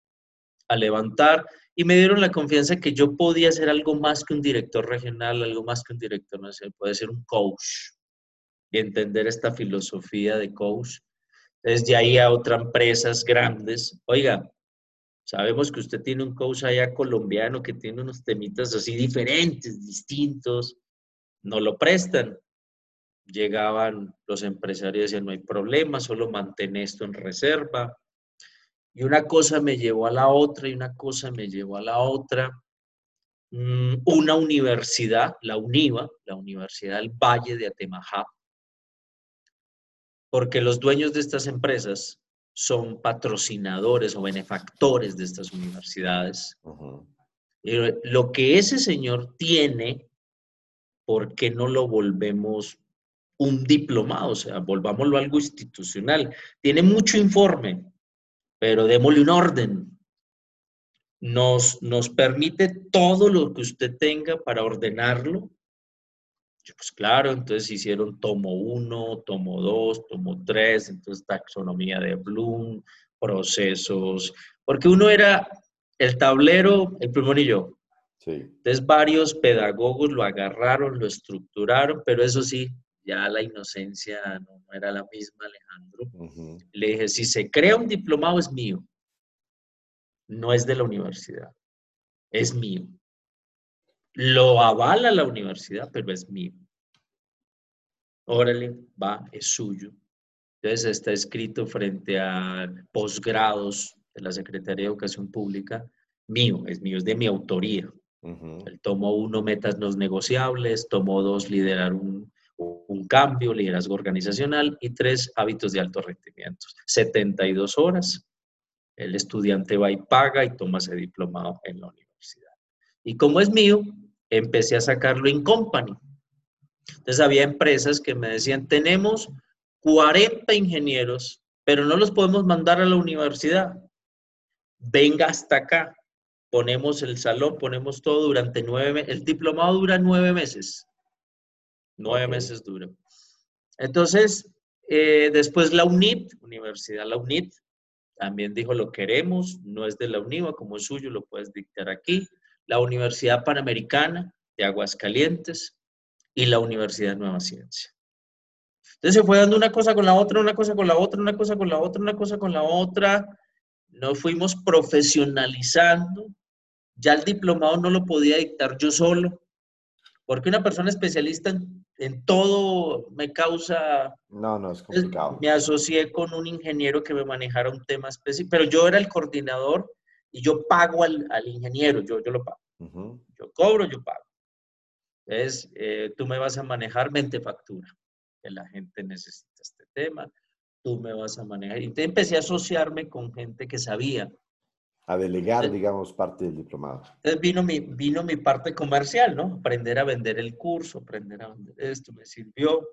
a levantar y me dieron la confianza que yo podía ser algo más que un director regional, algo más que un director nacional, puede ser un coach y entender esta filosofía de coach desde ahí a otras empresas grandes. Oiga, sabemos que usted tiene un coach allá colombiano que tiene unos temitas así diferentes, distintos. No lo prestan. Llegaban los empresarios y decían, no hay problema, solo mantén esto en reserva. Y una cosa me llevó a la otra y una cosa me llevó a la otra. Mm, una universidad, la UNIVA, la Universidad del Valle de Atemajá, porque los dueños de estas empresas son patrocinadores o benefactores de estas universidades. lo que ese señor tiene, ¿por qué no lo volvemos un diplomado? O sea, volvámoslo algo institucional. Tiene mucho informe, pero démosle un orden. Nos, nos permite todo lo que usted tenga para ordenarlo pues claro, entonces hicieron tomo 1, tomo 2, tomo 3, entonces taxonomía de Bloom, procesos, porque uno era el tablero, el plumón y yo. Sí. Entonces varios pedagogos lo agarraron, lo estructuraron, pero eso sí, ya la inocencia no, era la misma, Alejandro. Le dije, si se crea un diplomado es mío, no es de la universidad, es mío. Lo avala la universidad, pero es mío. Órale, va, es suyo. Entonces está escrito frente a posgrados de la Secretaría de Educación Pública, mío, es mío, es de mi autoría. El tomo uno, metas no negociables, tomo dos, liderar un, un cambio, liderazgo organizacional y tres, hábitos de alto rendimiento. 72 horas, el estudiante va y paga y toma ese diplomado en la universidad. Y como es mío, empecé a sacarlo en company. Entonces había empresas que me decían, tenemos 40 ingenieros, pero no los podemos mandar a la universidad. Venga hasta acá. Ponemos el salón, ponemos todo durante nueve meses. El diplomado dura nueve meses. Nueve meses dura. Entonces, eh, después la UNIT, Universidad La UNIT, también dijo, lo queremos, no es de la UNIVA, como es suyo, lo puedes dictar aquí. La Universidad Panamericana de Aguascalientes y la Universidad Nueva Ciencia. Entonces se fue dando una cosa con la otra, una cosa con la otra, una cosa con la otra, una cosa con la otra. Nos fuimos profesionalizando. Ya el diplomado no lo podía dictar yo solo, porque una persona especialista en en todo me causa... No, no, es complicado. Me asocié con un ingeniero que me manejara un tema específico, pero yo era el coordinador y yo pago al, al ingeniero, yo, yo lo pago. Yo cobro, yo pago. Entonces, eh, tú me vas a manejar mente factura, que la gente necesita este tema, tú me vas a manejar. Y te empecé a asociarme con gente que sabía a delegar, digamos, parte del diplomado. Entonces vino mi, vino mi parte comercial, ¿no? Aprender a vender el curso, aprender a vender esto, me sirvió.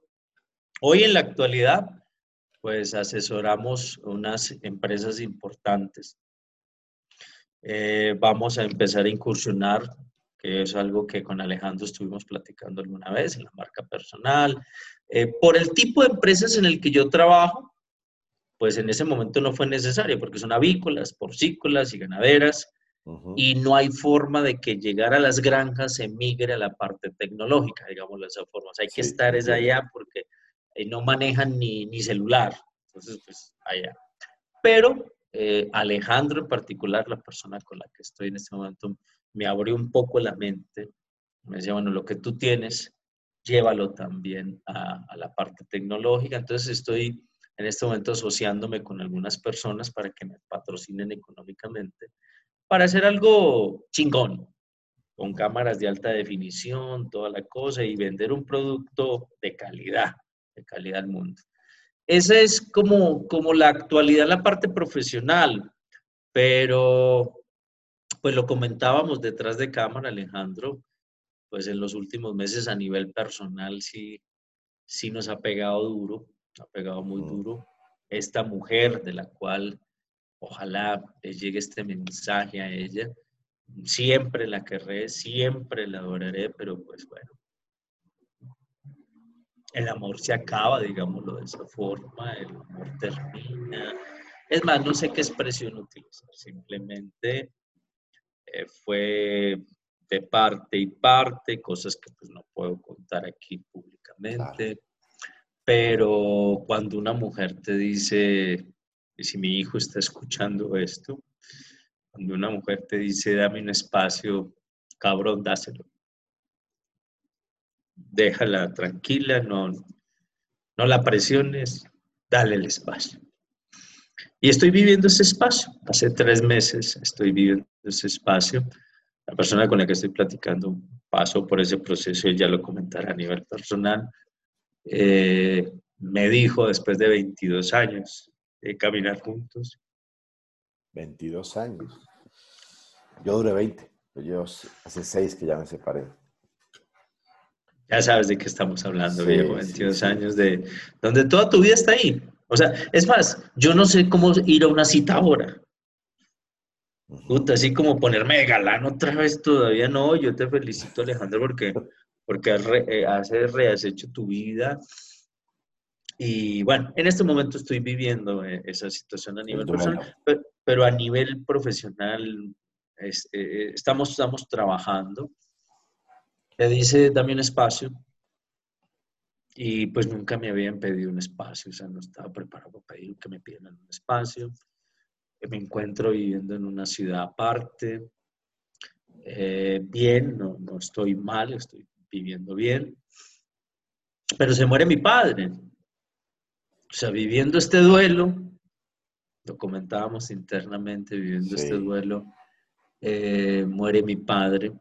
Hoy en la actualidad, pues asesoramos unas empresas importantes. Eh, vamos a empezar a incursionar, que es algo que con Alejandro estuvimos platicando alguna vez en la marca personal. Eh, por el tipo de empresas en el que yo trabajo, pues en ese momento no fue necesario porque son avícolas, porcícolas y ganaderas y no hay forma de que llegar a las granjas se migre a la parte tecnológica, digamos de esa forma. hay que estar es allá porque eh, no manejan ni, ni, celular, entonces pues allá. Pero eh, Alejandro en particular, la persona con la que estoy en este momento, me abrió un poco la mente. Me decía, bueno, lo que tú tienes, llévalo también a, a la parte tecnológica. Entonces estoy en este momento asociándome con algunas personas para que me patrocinen económicamente, para hacer algo chingón, con cámaras de alta definición, toda la cosa, y vender un producto de calidad, de calidad al mundo. Esa es como, como la actualidad, la parte profesional, pero pues lo comentábamos detrás de cámara, Alejandro, pues en los últimos meses a nivel personal sí, sí nos ha pegado duro ha pegado muy duro. Esta mujer de la cual ojalá le llegue este mensaje a ella, siempre la querré, siempre la adoraré, pero pues bueno, el amor se acaba, digámoslo de esa forma, el amor termina. Es más, no sé qué expresión utilizar, simplemente eh, fue de parte y parte, cosas que pues no puedo contar aquí públicamente. Pero cuando una mujer te dice, y si mi hijo está escuchando esto, cuando una mujer te dice, dame un espacio, cabrón, dáselo. Déjala tranquila, no, no la presiones, dale el espacio. Y estoy viviendo ese espacio. Hace tres meses estoy viviendo ese espacio. La persona con la que estoy platicando pasó por ese proceso, y ya lo comentará a nivel personal. Eh, me dijo después de 22 años de caminar juntos. 22 años. Yo duré 20, yo hace 6 que ya me separé. Ya sabes de qué estamos hablando, viejo, 22 años de donde toda tu vida está ahí. O sea, es más, yo no sé cómo ir a una cita ahora. Puta, así como ponerme de galán otra vez todavía no. Yo te felicito, Alejandro, porque porque has, re, eh, has hecho tu vida. Y bueno, en este momento estoy viviendo eh, esa situación a nivel personal, pero, a nivel profesional eh, estamos, estamos trabajando. Le dice, dame un espacio. Y pues nunca me habían pedido un espacio, o sea, no estaba preparado para pedir que me pidieran un espacio. Me encuentro viviendo en una ciudad aparte. bien, no, no estoy mal, estoy viviendo bien. Pero se muere mi padre. O sea, viviendo este duelo, lo comentábamos internamente, viviendo este duelo, eh, muere mi padre,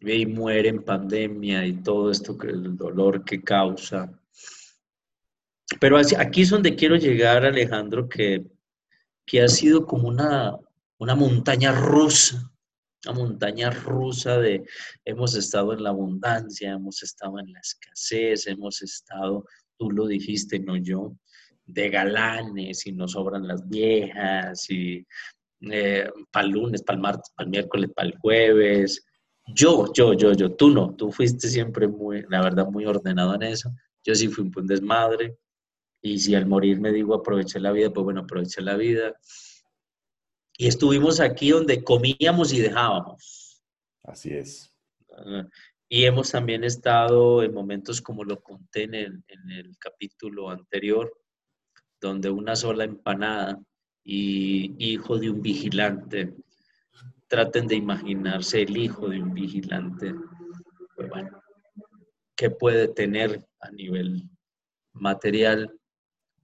y muere en pandemia y todo esto, que el dolor que causa. Pero aquí es donde quiero llegar, Alejandro, que, que ha sido como una, una montaña rusa, una montaña rusa de hemos estado en la abundancia, hemos estado en la escasez, hemos estado, tú lo dijiste, no yo, de galanes y nos sobran las viejas y eh, para el lunes, para el martes, para el miércoles, para el jueves. Yo, yo, yo, yo, tú no, tú fuiste siempre muy, la verdad, muy ordenado en eso. Yo sí fui un desmadre. Y si al morir me digo aproveché la vida, pues bueno, aproveché la vida. Y estuvimos aquí donde comíamos y dejábamos. Así es. Ah, y hemos también estado en momentos como lo conté en el, en el capítulo anterior, donde una sola empanada y hijo de un vigilante. Traten de imaginarse el hijo de un vigilante. Pues bueno, ¿qué puede tener a nivel material?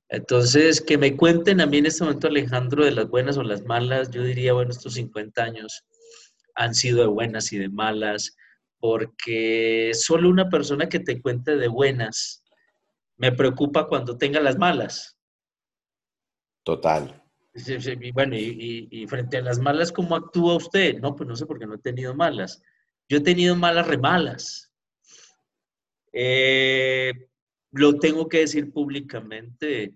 Entonces, que me cuenten a mí en este momento, Alejandro, de las buenas o las malas. Yo diría, bueno, estos 50 años han sido de buenas y de malas, porque solo una persona que te cuente de buenas me preocupa cuando tenga las malas. Total. Y bueno, y, frente a las malas, ¿cómo actúa usted? No, pues no sé, porque no he tenido malas. Yo he tenido malas remalas. Eh, lo tengo que decir públicamente.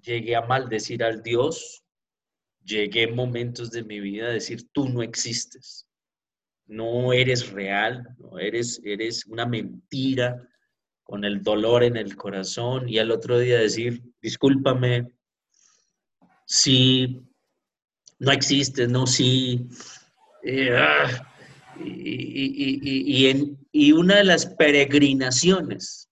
Llegué a maldecir al Dios. Llegué en momentos de mi vida a decir, tú no existes. No eres real, no eres, eres una mentira con el dolor en el corazón. Y al otro día decir, discúlpame, sí, no existe, no sí. Eh, ah, y, y, una de las peregrinaciones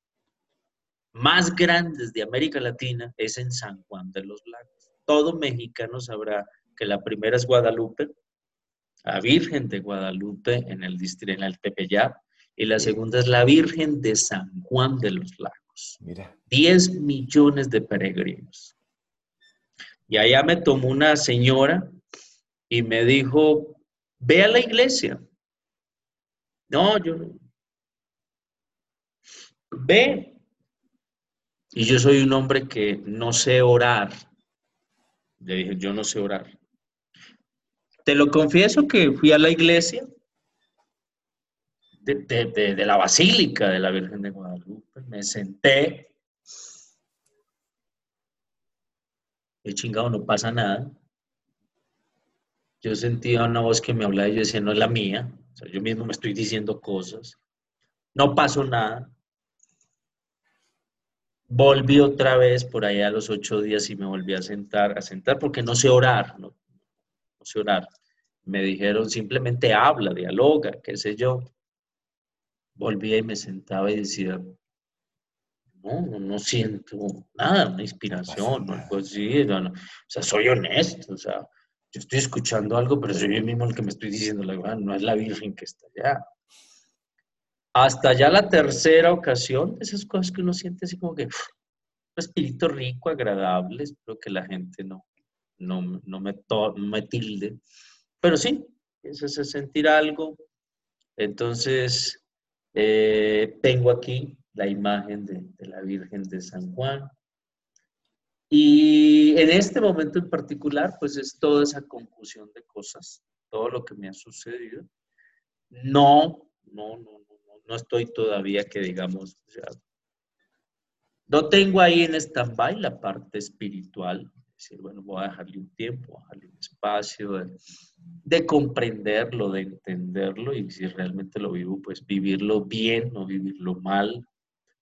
más grandes de América Latina es en San Juan de los Lagos. Todo mexicano sabrá que la primera es Guadalupe, la Virgen de Guadalupe en el distrito, en el Tepeyap, y la segunda es la Virgen de San Juan de los Lagos. Mira. 10 millones de peregrinos. Y allá me tomó una señora y me dijo, ve a la iglesia. No, yo no. Ve. Y yo soy un hombre que no sé orar. Le dije, yo no sé orar. Te lo confieso que fui a la iglesia de, la Basílica de la Virgen de Guadalupe. Me senté el chingado, no pasa nada. Yo sentía una voz que me hablaba y yo decía, no es la mía. Yo mismo me estoy diciendo cosas. No pasó nada. Volví otra vez por allá a los ocho días y me volví a sentar, a sentar porque no sé orar, no, no sé orar. Me dijeron simplemente habla, dialoga, qué sé yo. Volví y me sentaba y decía, no, no siento nada, una inspiración, no, pues sí, no, o sea, soy honesto, o sea, yo estoy escuchando algo, pero soy yo mismo el que me estoy diciendo, la verdad, no es la Virgen que está allá. Hasta ya la tercera ocasión, esas cosas que uno siente así como que un espíritu rico, agradable, espero que la gente no, no, no me, me tilde, pero sí, es sentir algo. Entonces, eh, tengo aquí la imagen de, la Virgen de San Juan. Y en este momento en particular, pues es toda esa confusión de cosas, todo lo que me ha sucedido. No, no, no, no, estoy todavía que digamos, no tengo ahí en stand-by la parte espiritual, decir, bueno, voy a dejarle un tiempo, dejarle un espacio de, de, comprenderlo, de entenderlo y si realmente lo vivo, pues vivirlo bien, no vivirlo mal,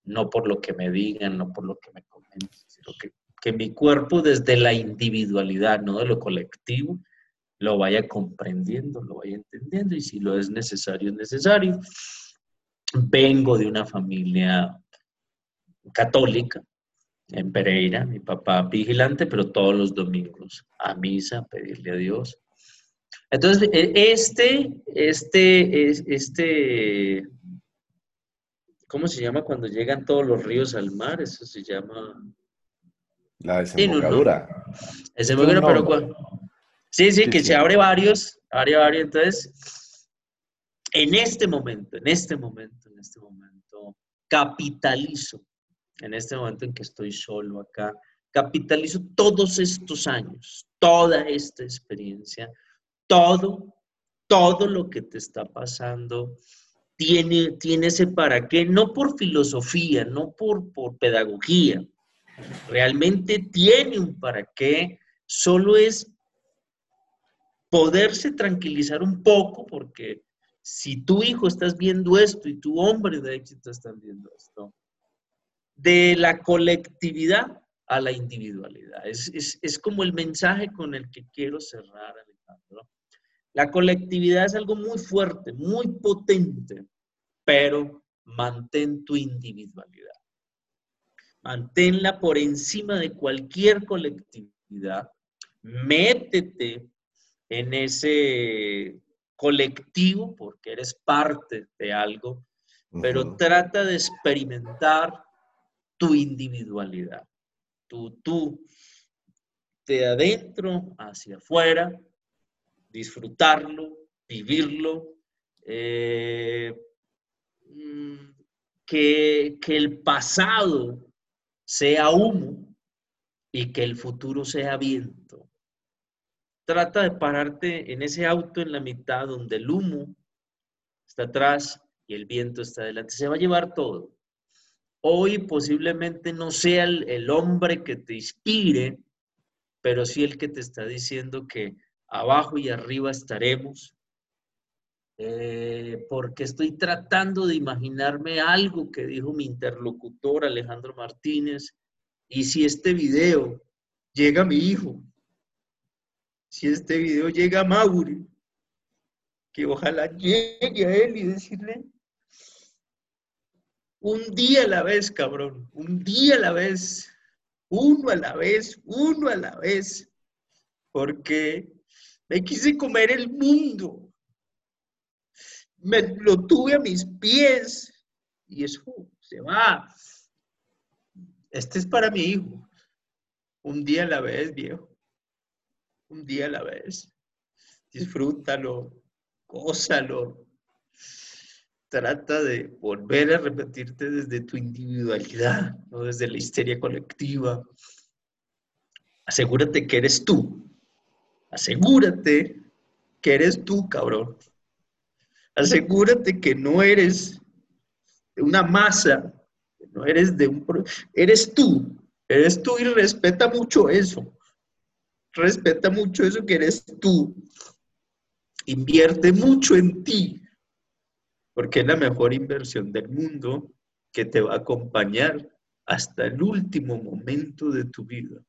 no por lo que me digan, no por lo que me comenten, sino que, que mi cuerpo desde la individualidad, no de lo colectivo, lo vaya comprendiendo, lo vaya entendiendo y si lo es necesario, es necesario. Vengo de una familia católica en Pereira, mi papá vigilante, pero todos los domingos a misa, pedirle a Dios. Entonces, e, este, este, este ¿Cómo se llama cuando llegan todos los ríos al mar? Eso se llama... La desembocadura. Desembocadura, pero ¿cuál? Sí, sí, que se abre varios, abre varios. Entonces, en este momento, en este momento, en este momento, capitalizo, en este momento en que estoy solo acá, capitalizo todos estos años, toda esta experiencia, todo, todo lo que te está pasando, tiene, tiene ese para qué, no por filosofía, no por, por pedagogía, realmente tiene un para qué, solo es poderse tranquilizar un poco, porque si tu hijo estás viendo esto y tu hombre de éxito están viendo esto, de la colectividad a la individualidad. Es, es, como el mensaje con el que quiero cerrar, Alejandro. La colectividad es algo muy fuerte, muy potente, pero mantén tu individualidad. Manténla por encima de cualquier colectividad. Métete en ese colectivo porque eres parte de algo, pero trata de experimentar tu individualidad. Tú, tú, de adentro hacia afuera, disfrutarlo, vivirlo, eh, mm, que, que el pasado sea humo y que el futuro sea viento. Trata de pararte en ese auto en la mitad donde el humo está atrás y el viento está adelante. Se va a llevar todo. Hoy posiblemente no sea el, hombre que te inspire, pero sí el que te está diciendo que abajo y arriba estaremos. Eh, porque estoy tratando de imaginarme algo que dijo mi interlocutor Alejandro Martínez. Y si este video llega a mi hijo, si este video llega a Mauri, que ojalá llegue a él y decirle, un día a la vez, cabrón, un día a la vez, uno a la vez, uno a la vez, porque me quise comer el mundo, me lo tuve a mis pies y eso se va. Este es para mi hijo, un día a la vez, viejo un día a la vez. Disfrútalo, gózalo. Trata de volver a repetirte desde tu individualidad, no desde la histeria colectiva. Asegúrate que eres tú. Asegúrate que eres tú, cabrón. Asegúrate que no eres de una masa, no eres de un... Eres tú, eres tú y respeta mucho eso respeta mucho eso que eres tú. Invierte mucho en ti, porque es la mejor inversión del mundo que te va a acompañar hasta el último momento de tu vida.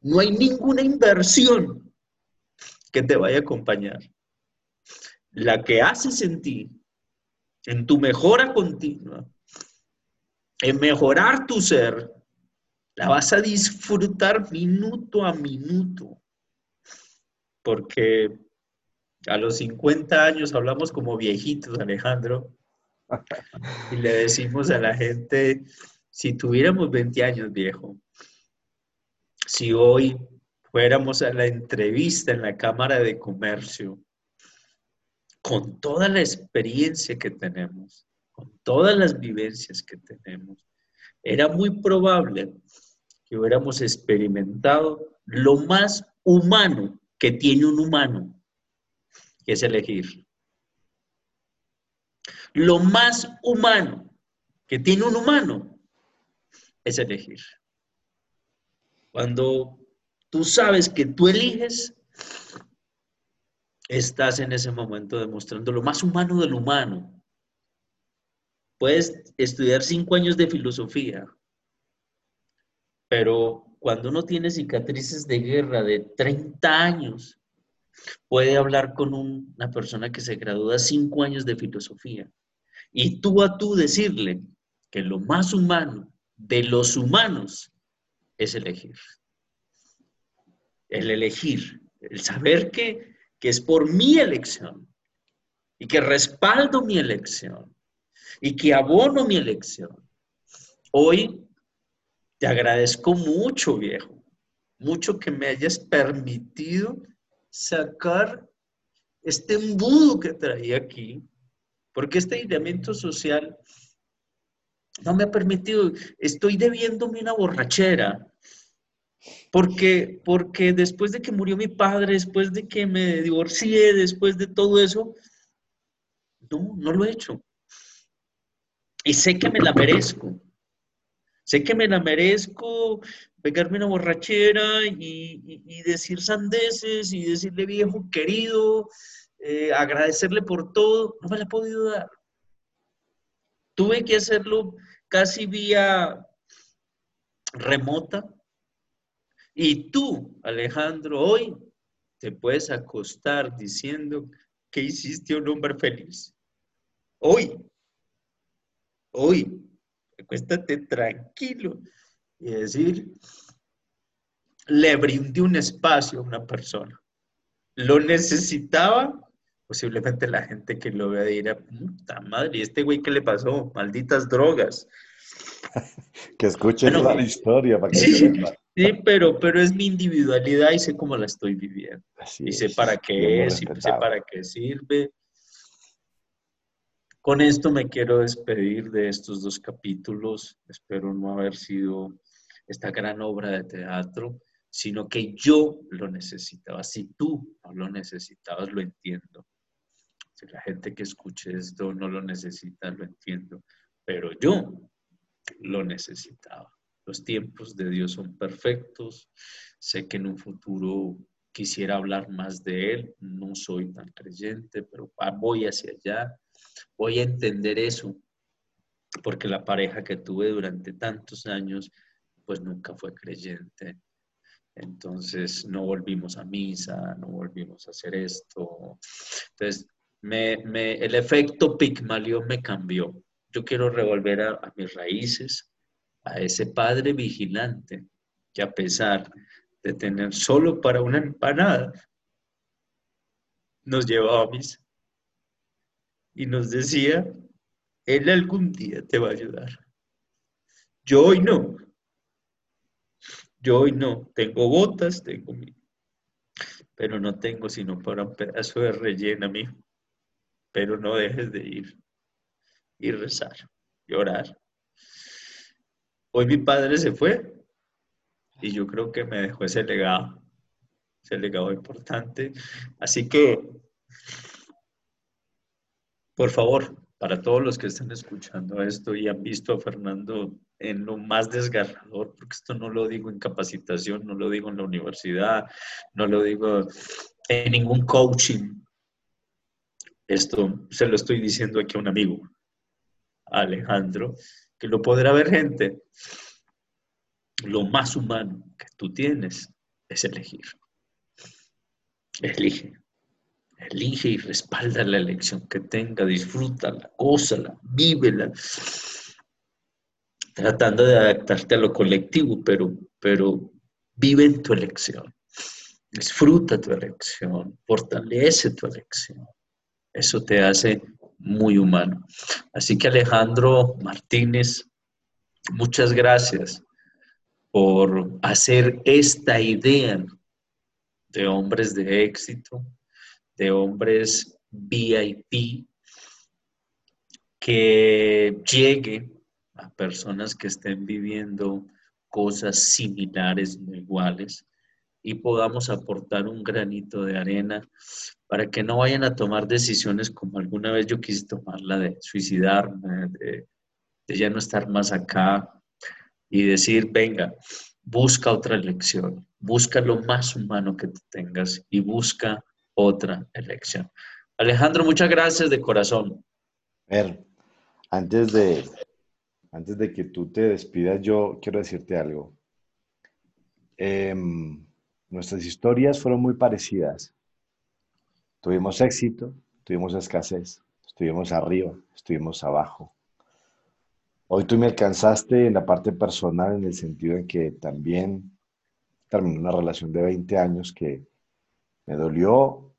No hay ninguna inversión que te vaya a acompañar. La que haces en ti, en tu mejora continua, en mejorar tu ser, la vas a disfrutar minuto a minuto, porque a los 50 años hablamos como viejitos, Alejandro, y le decimos a la gente, si tuviéramos 20 años, viejo, si hoy fuéramos a la entrevista en la Cámara de Comercio, con toda la experiencia que tenemos, con todas las vivencias que tenemos, era muy probable que hubiéramos experimentado lo más humano que tiene un humano, que es elegir. Lo más humano que tiene un humano es elegir. Cuando tú sabes que tú eliges, estás en ese momento demostrando lo más humano del humano. Puedes estudiar cinco años de filosofía, pero cuando uno tiene cicatrices de guerra de 30 años, puede hablar con una persona que se gradúa cinco años de filosofía y tú a tú decirle que lo más humano de los humanos es elegir. El elegir, el saber que, que es por mi elección y que respaldo mi elección y que abono mi elección. Hoy Te agradezco mucho, viejo, mucho que me hayas permitido sacar este embudo que traía aquí, porque este aislamiento social no me ha permitido, estoy debiéndome una borrachera, porque, porque después de que murió mi padre, después de que me divorcié, después de todo eso, no, no lo he hecho. Y sé que me la merezco. Sé que me la merezco pegarme una borrachera y, decir sandeces y decirle viejo querido, eh, agradecerle por todo. No me la he podido dar. Tuve que hacerlo casi vía remota. Y tú, Alejandro, hoy te puedes acostar diciendo que hiciste un hombre feliz. Hoy, hoy, acuéstate tranquilo y decir, le brindé un espacio a una persona. Lo necesitaba, posiblemente la gente que lo vea dirá, puta madre, ¿y este güey qué le pasó? Malditas drogas. que escuche la historia para que sí, sí, pero, pero es mi individualidad y sé cómo la estoy viviendo. y sé para qué es, y sé para qué sirve. Con esto me quiero despedir de estos dos capítulos. Espero no haber sido esta gran obra de teatro, sino que yo lo necesitaba. Si tú no lo necesitabas, lo entiendo. Si la gente que escuche esto no lo necesita, lo entiendo. Pero yo lo necesitaba. Los tiempos de Dios son perfectos. Sé que en un futuro quisiera hablar más de Él. No soy tan creyente, pero voy hacia allá voy a entender eso, porque la pareja que tuve durante tantos años, pues nunca fue creyente. Entonces no volvimos a misa, no volvimos a hacer esto. Entonces, el efecto Pigmalión me cambió. Yo quiero revolver a, a mis raíces, a ese padre vigilante que a pesar de tener solo para una empanada, nos llevaba a misa y nos decía, Él algún día te va a ayudar. Yo hoy no. Yo hoy no. Tengo botas, tengo mi... Pero no tengo sino para un pedazo de rellena, mijo. Pero no dejes de ir y rezar y orar. Hoy mi padre se fue y yo creo que me dejó ese legado, ese legado importante. Así que por favor, para todos los que están escuchando esto y han visto a Fernando en lo más desgarrador, porque esto no lo digo en capacitación, no lo digo en la universidad, no lo digo en ningún coaching. Esto se lo estoy diciendo aquí a un amigo, Alejandro, que lo podrá ver gente. Lo más humano que tú tienes es elegir. Elige. Elige y respalda la elección que tenga, disfrútala, gózala, vívela, tratando de adaptarte a lo colectivo, pero, pero vive en tu elección. Disfruta tu elección, fortalece tu elección. Eso te hace muy humano. Así que Alejandro Martínez, muchas gracias por hacer esta idea de hombres de éxito, de hombres VIP que llegue a personas que estén viviendo cosas similares o iguales y podamos aportar un granito de arena para que no vayan a tomar decisiones como alguna vez yo quise tomarla de suicidarme, de, ya no estar más acá y decir, venga, busca otra elección, busca lo más humano que tengas y busca otra elección. Alejandro, muchas gracias de corazón. Ver, antes de, antes de que tú te despidas, yo quiero decirte algo. Em, nuestras historias fueron muy parecidas. Tuvimos éxito, tuvimos escasez, estuvimos arriba, estuvimos abajo. Hoy tú me alcanzaste en la parte personal en el sentido en que también terminé una relación de 20 años que me dolió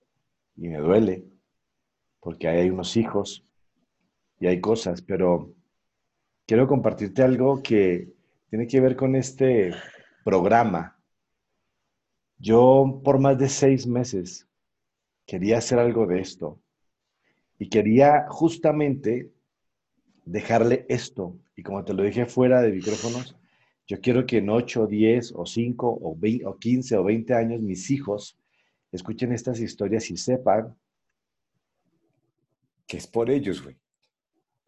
y me duele, porque hay unos hijos y hay cosas, pero quiero compartirte algo que tiene que ver con este programa. Yo por más de seis meses quería hacer algo de esto y quería justamente dejarle esto. Y como te lo dije fuera de micrófonos, yo quiero que en 8, 10 o 5 o, 20, o 15 o 20 años mis hijos escuchen estas historias y sepan que es por ellos, güey.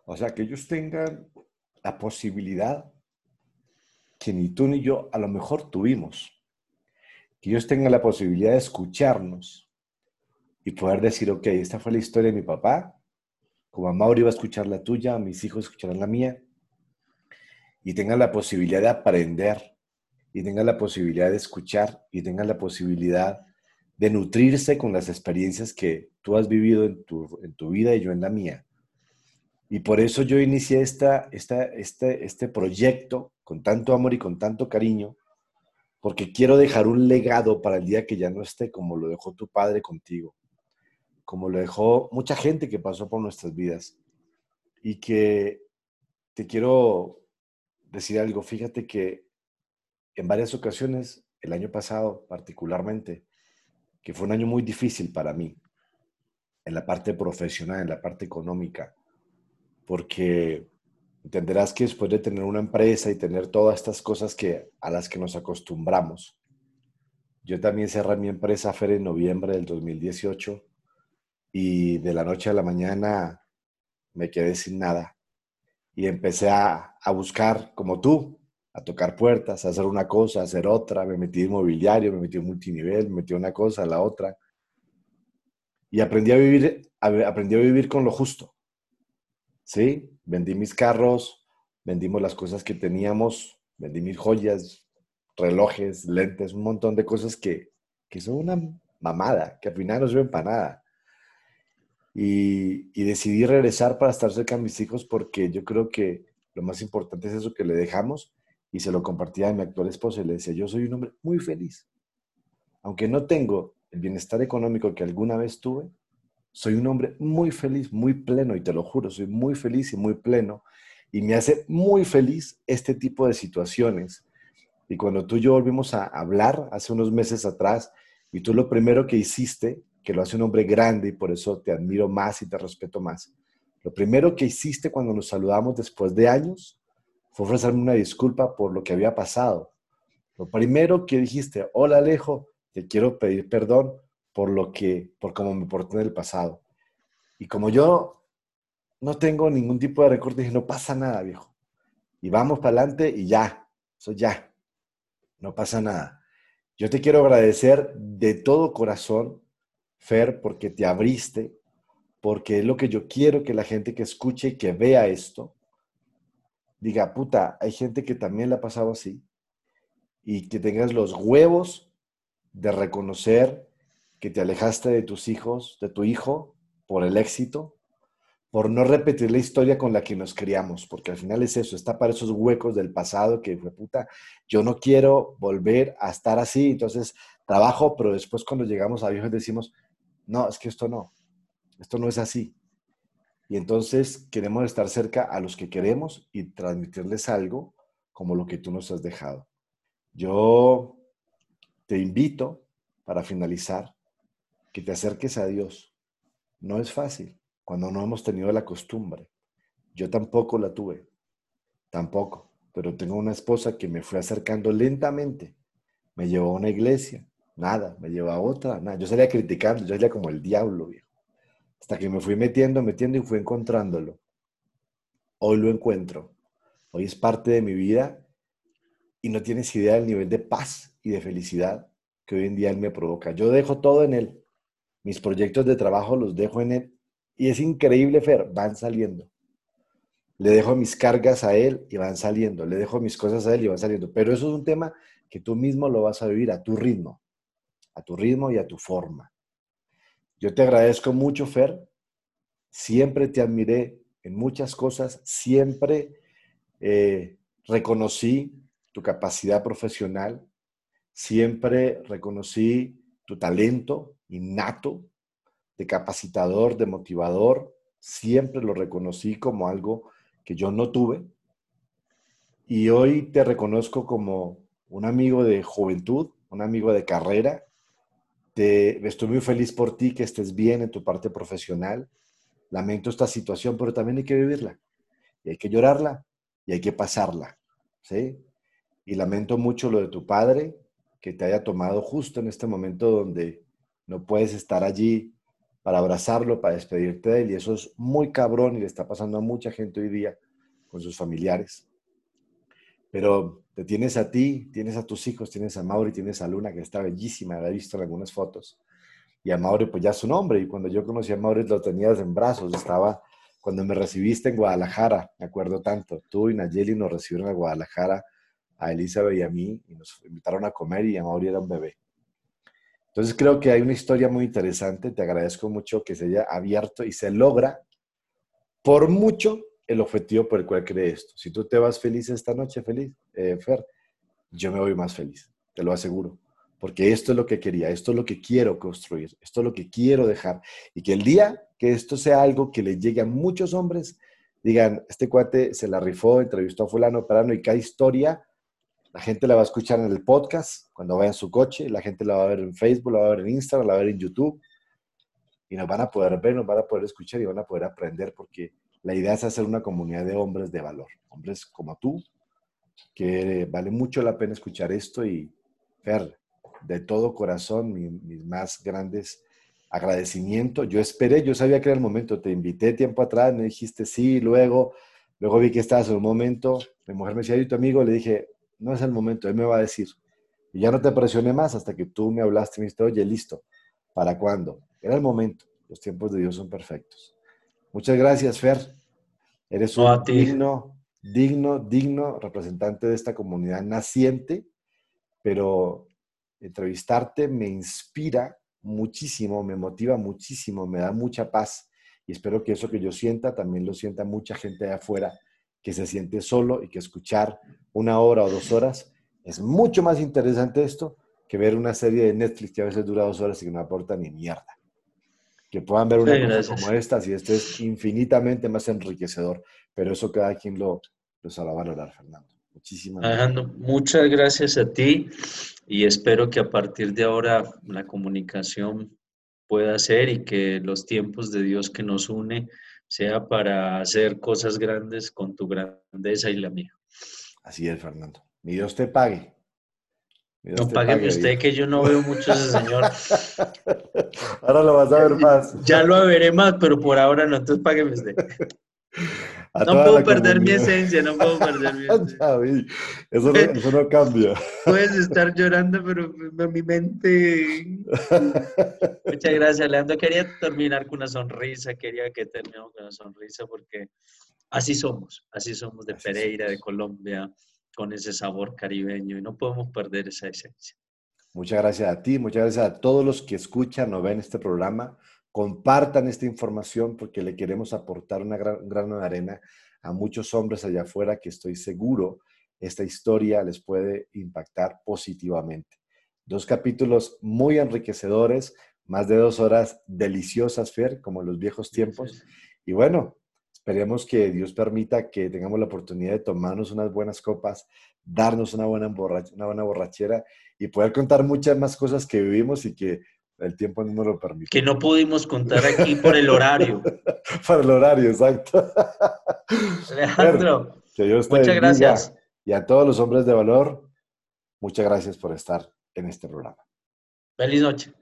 O sea, que ellos tengan la posibilidad que ni tú ni yo a lo mejor tuvimos. Que ellos tengan la posibilidad de escucharnos y poder decir, ok, esta fue la historia de mi papá, como a Mauro iba a escuchar la tuya, mis hijos escucharán la mía, y tengan la posibilidad de aprender, y tengan la posibilidad de escuchar, y tengan la posibilidad de nutrirse con las experiencias que tú has vivido en tu, en tu vida y yo en la mía. Y por eso yo inicié esta, esta, este, este proyecto con tanto amor y con tanto cariño, porque quiero dejar un legado para el día que ya no esté como lo dejó tu padre contigo, como lo dejó mucha gente que pasó por nuestras vidas. Y que te quiero decir algo, fíjate que en varias ocasiones, el año pasado particularmente, que fue un año muy difícil para mí, en la parte profesional, en la parte económica, porque entenderás que después de tener una empresa y tener todas estas cosas que, a las que nos acostumbramos, yo también cerré mi empresa Fer en noviembre del 2018 y de la noche a la mañana me quedé sin nada y empecé a, a buscar, como tú, a tocar puertas, a hacer una cosa, a hacer otra, me metí en mobiliario, me metí en multinivel, me metí en una cosa, la otra. Y aprendí a vivir, aprendí a vivir con lo justo. ¿sí? Vendí mis carros, vendimos las cosas que teníamos, vendí mis joyas, relojes, lentes, un montón de cosas que, que son una mamada, que al final no sirven para nada. Y, y, decidí regresar para estar cerca de mis hijos porque yo creo que lo más importante es eso que le dejamos y se lo compartía a mi actual esposa y le decía, yo soy un hombre muy feliz. Aunque no tengo el bienestar económico que alguna vez tuve, soy un hombre muy feliz, muy pleno, y te lo juro, soy muy feliz y muy pleno. Y me hace muy feliz este tipo de situaciones. Y cuando tú y yo volvimos a hablar hace unos meses atrás, y tú lo primero que hiciste, que lo hace un hombre grande y por eso te admiro más y te respeto más, lo primero que hiciste cuando nos saludamos después de años fue ofrecerme una disculpa por lo que había pasado. Lo primero que dijiste, hola Alejo, te quiero pedir perdón por lo que, por cómo me porté en el pasado. Y como yo no tengo ningún tipo de recorte, dije, no pasa nada, viejo. Y vamos para adelante y ya, eso ya, no pasa nada. Yo te quiero agradecer de todo corazón, Fer, porque te abriste, porque es lo que yo quiero que la gente que escuche y que vea esto, diga, puta, hay gente que también la ha pasado así, y que tengas los huevos de reconocer que te alejaste de tus hijos, de tu hijo, por el éxito, por no repetir la historia con la que nos criamos, porque al final es eso, está para esos huecos del pasado que fue puta, yo no quiero volver a estar así, entonces trabajo, pero después cuando llegamos a viejos decimos, no, es que esto no, esto no es así. Y entonces queremos estar cerca a los que queremos y transmitirles algo como lo que tú nos has dejado. Yo te invito para finalizar que te acerques a Dios. No es fácil cuando no hemos tenido la costumbre. Yo tampoco la tuve, tampoco, pero tengo una esposa que me fue acercando lentamente. Me llevó a una iglesia, nada, me llevó a otra, nada. Yo salía criticando, yo salía como el diablo, viejo. Hasta que me fui metiendo, metiendo y fui encontrándolo. Hoy lo encuentro. Hoy es parte de mi vida y no tienes idea del nivel de paz y de felicidad que hoy en día él me provoca. Yo dejo todo en él mis proyectos de trabajo los dejo en él y es increíble, Fer, van saliendo. Le dejo mis cargas a él y van saliendo. Le dejo mis cosas a él y van saliendo. Pero eso es un tema que tú mismo lo vas a vivir a tu ritmo, a tu ritmo y a tu forma. Yo te agradezco mucho, Fer. Siempre te admiré en muchas cosas. Siempre eh, reconocí tu capacidad profesional. Siempre reconocí tu talento, innato, de capacitador, de motivador, siempre lo reconocí como algo que yo no tuve y hoy te reconozco como un amigo de juventud, un amigo de carrera. Estoy muy feliz por ti, que estés bien en tu parte profesional. Lamento esta situación, pero también hay que vivirla. Y hay que llorarla y hay que pasarla. ¿sí? Y lamento mucho lo de tu padre, que te haya tomado justo en este momento donde no puedes estar allí para abrazarlo, para despedirte de él. Y eso es muy cabrón y le está pasando a mucha gente hoy día con sus familiares. Pero tienes a ti, tienes a tus hijos, tienes a Mauri, tienes a Luna, que está bellísima, la he visto en algunas fotos. Y a Mauri, pues ya su nombre. Y cuando yo conocí a Mauri, lo tenías en brazos. Estaba, cuando me recibiste en Guadalajara, me acuerdo tanto. Tú y Nayeli nos recibieron a Guadalajara, a Elizabeth y a mí, y nos invitaron a comer y a Mauri era un bebé. Entonces creo que hay una historia muy interesante. Te agradezco mucho que se haya abierto y se logra por mucho el objetivo por el cual cree esto. Si tú te vas feliz esta noche, feliz, eh, Fer, yo me voy más feliz, te lo aseguro. Porque esto es lo que quería, esto es lo que quiero construir, esto es lo que quiero dejar. Y que el día que esto sea algo que le llegue a muchos hombres, digan, este cuate se la rifó, entrevistó a fulano, parano, y cada historia, la gente la va a escuchar en el podcast, cuando vaya en su coche, la gente la va a ver en Facebook, la va a ver en Instagram, la va a ver en YouTube, y nos van a poder ver, nos van a poder escuchar y van a poder aprender porque la idea es hacer una comunidad de hombres de valor, hombres como tú, que vale mucho la pena escuchar esto y, Fer, de todo corazón, mis más grandes agradecimientos. Yo esperé, yo sabía que era el momento, te invité tiempo atrás, me dijiste sí, luego, luego vi que estabas en un momento, mi mujer me decía, ¿y tu amigo? Le dije, no es el momento, él me va a decir. Y ya no te presioné más hasta que tú me hablaste y me dijiste, oye, listo, ¿para cuándo? Era el momento, los tiempos de Dios son perfectos. Muchas gracias, Fer. Eres un digno, digno, digno representante de esta comunidad naciente, pero entrevistarte me inspira muchísimo, me motiva muchísimo, me da mucha paz y espero que eso que yo sienta también lo sienta mucha gente de afuera que se siente solo y que escuchar una hora o dos horas es mucho más interesante esto que ver una serie de Netflix que a veces dura dos horas y que no aporta ni mierda que puedan ver una cosa como esta, y esto es infinitamente más enriquecedor, pero eso cada quien lo, lo sabrá valorar, Fernando. Muchísimas gracias. muchas gracias a ti y espero que a partir de ahora la comunicación pueda ser y que los tiempos de Dios que nos une sea para hacer cosas grandes con tu grandeza y la mía. Así es, Fernando. Mi Dios te pague. No pague usted, que yo no veo mucho ese señor. ahora lo vas a ver más. Ya lo veré más, pero por ahora no, entonces págueme usted. no puedo perder mi esencia, no puedo perder mi esencia. eso, no, eso no cambia. Puedes estar llorando, pero mi mente... Muchas gracias, Leandro. Quería terminar con una sonrisa, quería que terminemos con una sonrisa porque así somos, así somos de Pereira, de Colombia con ese sabor caribeño y no podemos perder esa esencia. Muchas gracias a ti, muchas gracias a todos los que escuchan o ven este programa. Compartan esta información porque le queremos aportar una gran, un grano de arena a muchos hombres allá afuera que estoy seguro esta historia les puede impactar positivamente. Dos capítulos muy enriquecedores, más de dos horas deliciosas, Fer, como en los viejos tiempos. Y bueno, Esperemos que Dios permita que tengamos la oportunidad de tomarnos unas buenas copas, darnos una buena, una buena borrachera y poder contar muchas más cosas que vivimos y que el tiempo no nos lo permite. Que no pudimos contar aquí por el horario. por el horario, exacto. Alejandro, muchas gracias. Y a todos los hombres de valor, muchas gracias por estar en este programa. Feliz noche.